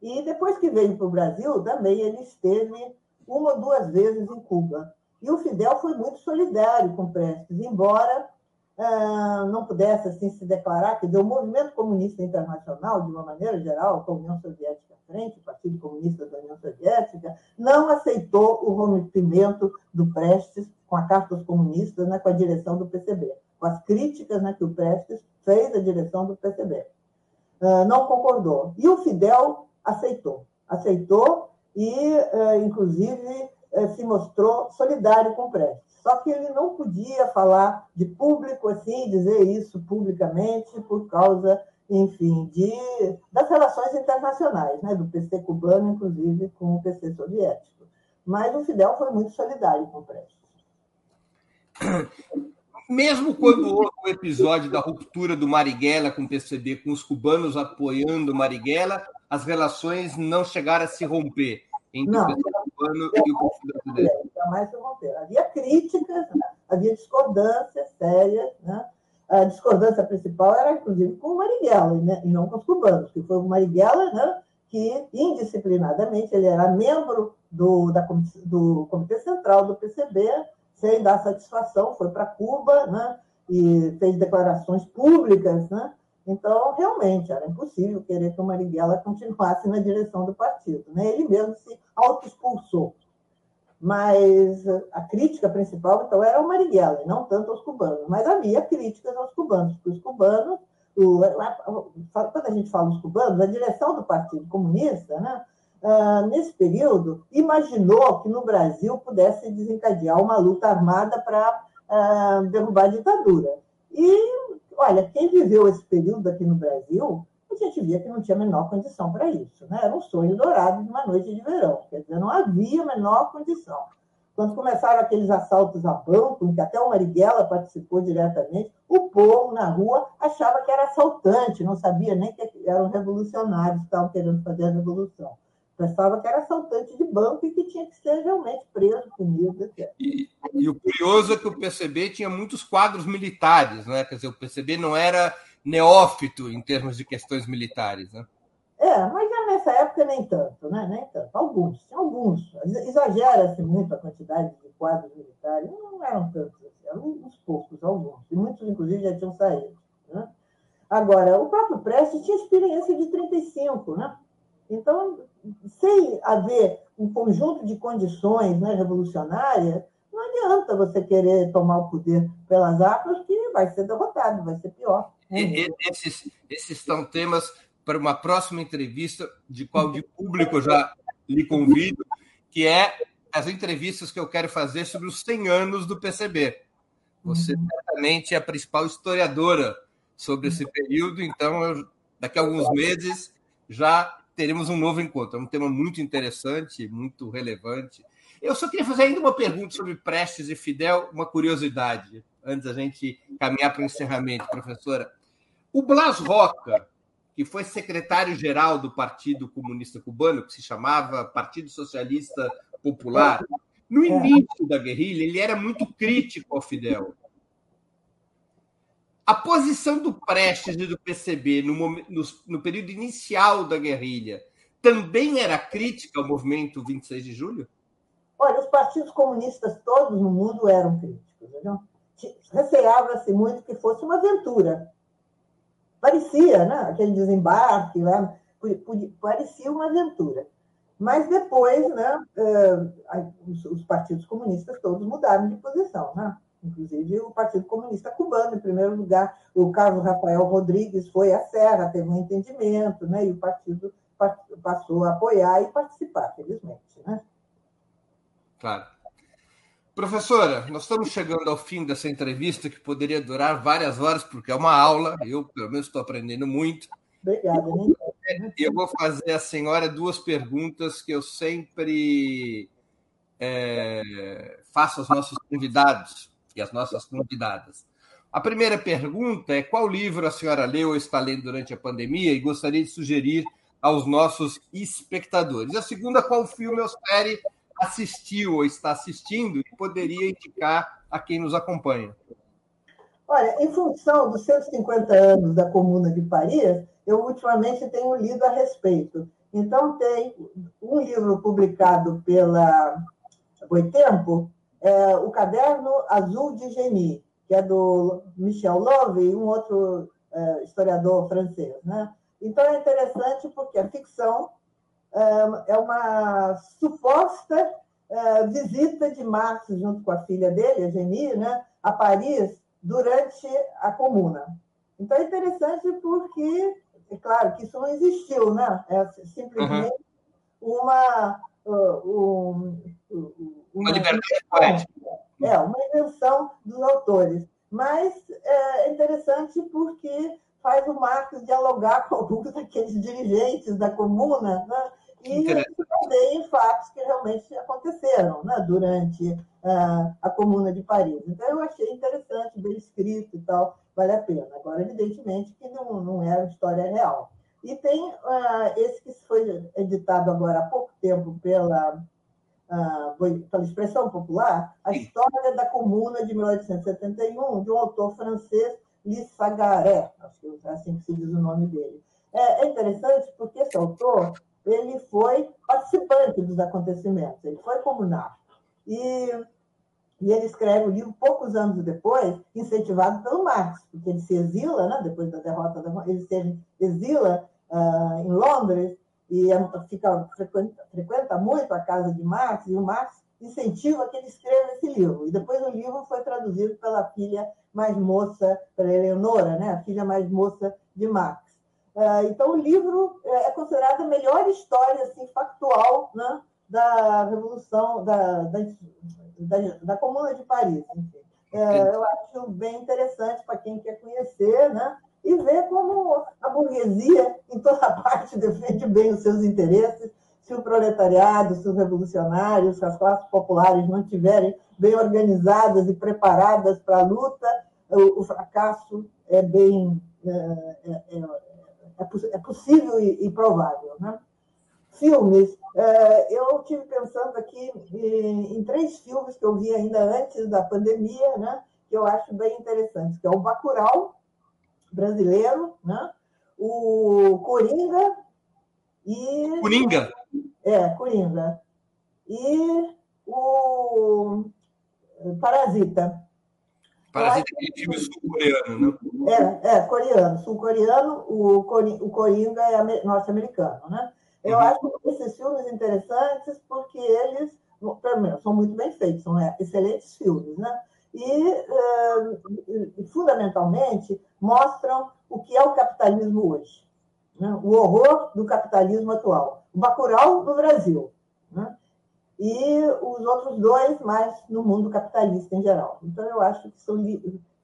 S3: E depois que veio para o Brasil, também ele esteve uma ou duas vezes em Cuba. E o Fidel foi muito solidário com Prestes, embora ah, não pudesse assim se declarar, que o movimento comunista internacional, de uma maneira geral, com a União Soviética à frente, o Partido Comunista da União Soviética, não aceitou o rompimento do Prestes com a Carta dos Comunistas, né, com a direção do PCB, com as críticas né, que o Prestes fez à direção do PCB. Uh, ah, não concordou. E o Fidel aceitou. Aceitou e, uh, inclusive, uh, se mostrou solidário com o Prestes. Só que ele não podia falar de público assim, dizer isso publicamente, por causa, enfim, de, das relações internacionais, né, do PC cubano, inclusive, com o PC soviético. Mas o Fidel foi muito solidário com o Prestes.
S2: Mesmo quando houve o episódio da ruptura do Marighella com o PCB, com os cubanos apoiando Marighella, as relações não chegaram a se romper entre não, o PC cubano e o
S3: Partido Brasileiro jamais se romperam. Havia críticas, né? havia discordâncias sérias. Né? A discordância principal era, inclusive, com o Marighella, né? e não com os cubanos, que foi o Marighella né? que, indisciplinadamente, ele era membro do, da, do Comitê Central do PCB, sem dar satisfação, foi para Cuba né? e fez declarações públicas. Né? Então, realmente, era impossível querer que o Marighella continuasse na direção do partido. Né? Ele mesmo se auto-expulsou mas a crítica principal, então, era o Marighella, e não tanto aos cubanos. Mas havia críticas aos cubanos, porque os cubanos, o, quando a gente fala dos cubanos, a direção do Partido Comunista, né, uh, nesse período, imaginou que no Brasil pudesse desencadear uma luta armada para uh, derrubar a ditadura. E, olha, quem viveu esse período aqui no Brasil a gente via que não tinha a menor condição para isso. Né? Era um sonho dourado de uma noite de verão, quer dizer, não havia a menor condição. Quando começaram aqueles assaltos a banco, em que até o Marighella participou diretamente, o povo na rua achava que era assaltante, não sabia nem que eram revolucionários que estavam querendo fazer a revolução. Pensava que era assaltante de banco e que tinha que ser realmente preso, punido, etc.
S2: E, e o curioso é que o PCB tinha muitos quadros militares, né? Quer dizer, o PCB não era neófito em termos de questões militares, né?
S3: É, mas já nessa época nem tanto, né? Nem tanto. Alguns, alguns. Exagera-se muito a quantidade de quadros militares. Não eram tantos, assim, eram uns poucos, alguns. E muitos, inclusive, já tinham saído. Né? Agora, o próprio Prestes tinha experiência de 35, né? Então, sem haver um conjunto de condições né, revolucionárias, não adianta você querer tomar o poder pelas armas, que vai ser derrotado, vai ser pior.
S2: Esses, esses são temas para uma próxima entrevista, de qual de público já lhe convido, que é as entrevistas que eu quero fazer sobre os 100 anos do PCB. Você uhum. certamente é a principal historiadora sobre esse período, então eu, daqui a alguns meses já teremos um novo encontro. É um tema muito interessante, muito relevante. Eu só queria fazer ainda uma pergunta sobre Prestes e Fidel, uma curiosidade antes da gente caminhar para o encerramento, professora. O Blas Roca, que foi secretário-geral do Partido Comunista Cubano, que se chamava Partido Socialista Popular, no início da guerrilha, ele era muito crítico ao Fidel. A posição do Prestes e do PCB no, no, no período inicial da guerrilha também era crítica ao movimento 26 de julho?
S3: Olha, partidos comunistas todos no mundo eram críticos. Receava-se muito que fosse uma aventura. Parecia, né? aquele desembarque lá, parecia uma aventura. Mas depois, né, eh, os partidos comunistas todos mudaram de posição, né? Inclusive o Partido Comunista Cubano, em primeiro lugar. O Carlos Rafael Rodrigues foi à Serra, teve um entendimento, né? e o partido passou a apoiar e participar, felizmente. Né?
S2: Claro. Professora, nós estamos chegando ao fim dessa entrevista, que poderia durar várias horas, porque é uma aula, eu, pelo menos, estou aprendendo muito.
S3: Obrigada.
S2: E eu vou fazer à senhora duas perguntas que eu sempre é, faço aos nossos convidados e às nossas convidadas. A primeira pergunta é qual livro a senhora leu ou está lendo durante a pandemia e gostaria de sugerir aos nossos espectadores. A segunda, qual filme ou série assistiu ou está assistindo e poderia indicar a quem nos acompanha?
S3: Olha, em função dos 150 anos da Comuna de Paris, eu ultimamente tenho lido a respeito. Então, tem um livro publicado pela Boitempo, é, O Caderno Azul de Genie, que é do Michel Love e um outro é, historiador francês. Né? Então, é interessante porque a ficção é, é uma suposta é, visita de Marx junto com a filha dele, a Genie, né, a Paris durante a Comuna. Então, é interessante porque, é claro que isso não existiu, né? É simplesmente uhum. uma, uh,
S2: uma, liberdade poética.
S3: É, uma invenção dos autores. Mas é interessante porque faz o Marx dialogar com alguns daqueles dirigentes da comuna, né? e em fatos que realmente aconteceram né? durante uh, a Comuna de Paris. Então, eu achei interessante, bem escrito e tal, vale a pena. Agora, evidentemente, que não, não era história real. E tem uh, esse que foi editado agora há pouco tempo pela uh, pela expressão popular, a história da Comuna de 1871, de um autor francês, Lissagaré, acho que é assim que se diz o nome dele. É, é interessante porque esse autor ele foi participante dos acontecimentos, ele foi comunar. E, e ele escreve o livro poucos anos depois, incentivado pelo Marx, porque ele se exila, né, depois da derrota, da, ele se exila uh, em Londres e fica, frequenta, frequenta muito a casa de Marx, e o Marx incentiva que ele escreva esse livro. E depois o livro foi traduzido pela filha mais moça, pela Eleonora, né? a filha mais moça de Marx. É, então, o livro é considerado a melhor história assim, factual né? da Revolução, da, da, da, da Comuna de Paris. É, eu acho bem interessante para quem quer conhecer, né? E ver como a burguesia, em toda [laughs] parte, defende bem os seus interesses. Se o proletariado, se os revolucionários, se as classes populares não estiverem bem organizadas e preparadas para a luta, o, fracasso é bem é, é, é, é, é possível e, provável. Né? Filmes, é, eu tive pensando aqui em, em, três filmes que eu vi ainda antes da pandemia, né? que eu acho bem interessantes, que é o Bacurau, brasileiro, né? o Coringa e.
S2: Coringa?
S3: É, Coringa. E o Parasita.
S2: Parasita é filme sul-coreano, né?
S3: É, é, coreano, sul-coreano, o, o Coringa é norte-americano, né? Eu uhum. acho esses filmes interessantes porque eles, pelo menos, são muito bem feitos, são né? excelentes filmes, né? e, uh, fundamentalmente, mostram o que é o capitalismo hoje. Né? O horror do capitalismo atual. O Bacurau no Brasil. Né? E os outros dois mais no mundo capitalista em geral. Então, eu acho que são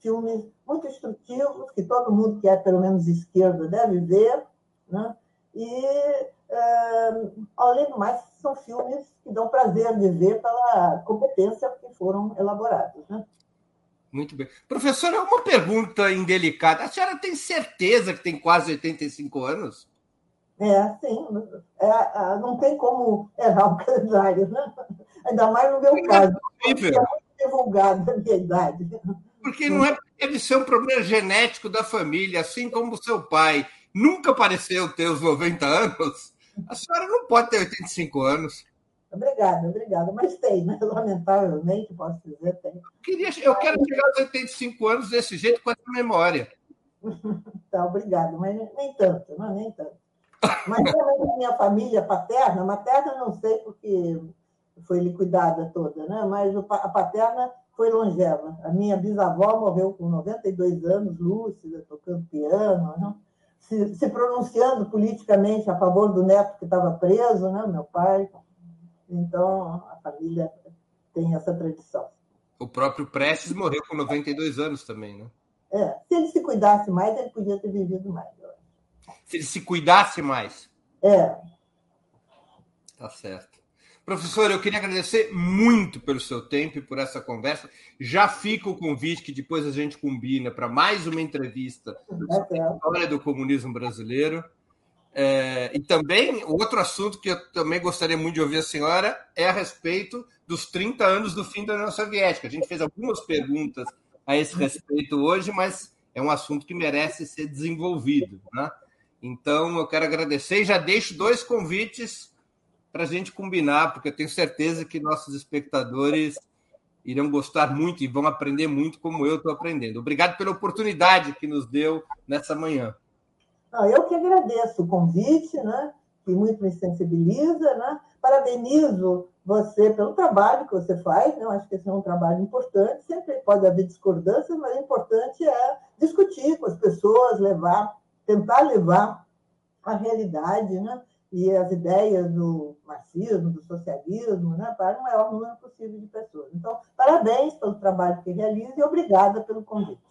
S3: filmes muito instrutivos, que todo mundo que é, pelo menos, esquerda deve ver. Né? E, uh, além do mais, são filmes que dão prazer de ver pela competência que foram elaborados. Né?
S2: Muito bem. Professora, uma pergunta indelicada. A senhora tem certeza que tem quase 85 anos?
S3: É, sim. É, é, não tem como errar o calendário, né? Ainda mais no meu é caso. É muito divulgado a minha idade.
S2: Porque não é deve ser um problema genético da família, assim como o seu pai nunca pareceu ter os 90 anos. A senhora não pode ter 85 anos.
S3: Obrigada, obrigada. Mas tem, né? [laughs] Lamentavelmente, posso dizer, tem. Eu,
S2: queria, eu quero chegar aos 85 anos desse jeito com essa memória. [laughs]
S3: tá, obrigado, mas nem tanto, não, nem tanto. Mas também minha família paterna, materna não sei porque foi liquidada toda, né? mas a paterna foi longeva. A minha bisavó morreu com 92 anos, lúcida, tocando piano, né? se, se, pronunciando politicamente a favor do neto que estava preso, né? meu pai. Então, a família tem essa tradição.
S2: O próprio Prestes morreu com 92 anos também, né?
S3: É, se ele se cuidasse mais, ele podia ter vivido mais.
S2: Se ele se cuidasse mais.
S3: É.
S2: Tá certo. Professor, eu queria agradecer muito pelo seu tempo e por essa conversa. Já fica o convite que depois a gente combina para mais uma entrevista sobre a história do comunismo brasileiro. É, e também, outro assunto que eu também gostaria muito de ouvir a senhora é a respeito dos 30 anos do fim da União Soviética. A gente fez algumas perguntas a esse respeito hoje, mas é um assunto que merece ser desenvolvido. Né? Então, eu quero agradecer e já deixo dois convites para a gente combinar, porque eu tenho certeza que nossos espectadores irão gostar muito e vão aprender muito como eu estou aprendendo. Obrigado pela oportunidade que nos deu nessa manhã.
S3: Eu que agradeço o convite, né? que muito me sensibiliza. Né? Parabenizo você pelo trabalho que você faz, né? eu acho que esse é um trabalho importante, sempre pode haver discordâncias, mas o importante é discutir com as pessoas, levar, tentar levar a realidade né? e as ideias do marxismo, do socialismo, né? para o maior número possível de pessoas. Então, parabéns pelo trabalho que realiza e obrigada pelo convite.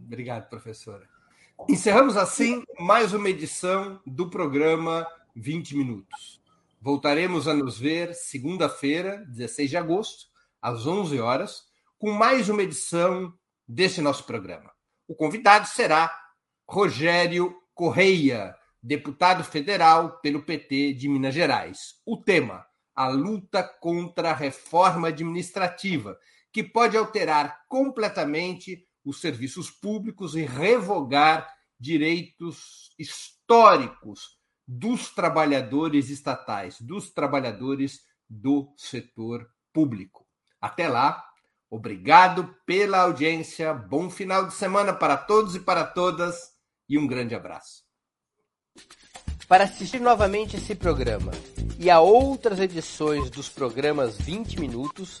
S2: Obrigado, professora. Encerramos assim mais uma edição do programa 20 Minutos. Voltaremos a nos ver segunda-feira, 16 de agosto, às 11 horas, com mais uma edição desse nosso programa. O convidado será Rogério Correia, deputado federal pelo PT de Minas Gerais. O tema: a luta contra a reforma administrativa, que pode alterar completamente os serviços públicos e revogar direitos históricos dos trabalhadores estatais, dos trabalhadores do setor público. Até lá, obrigado pela audiência, bom final de semana para todos e para todas e um grande abraço.
S4: Para assistir novamente esse programa e a outras edições dos programas 20 Minutos,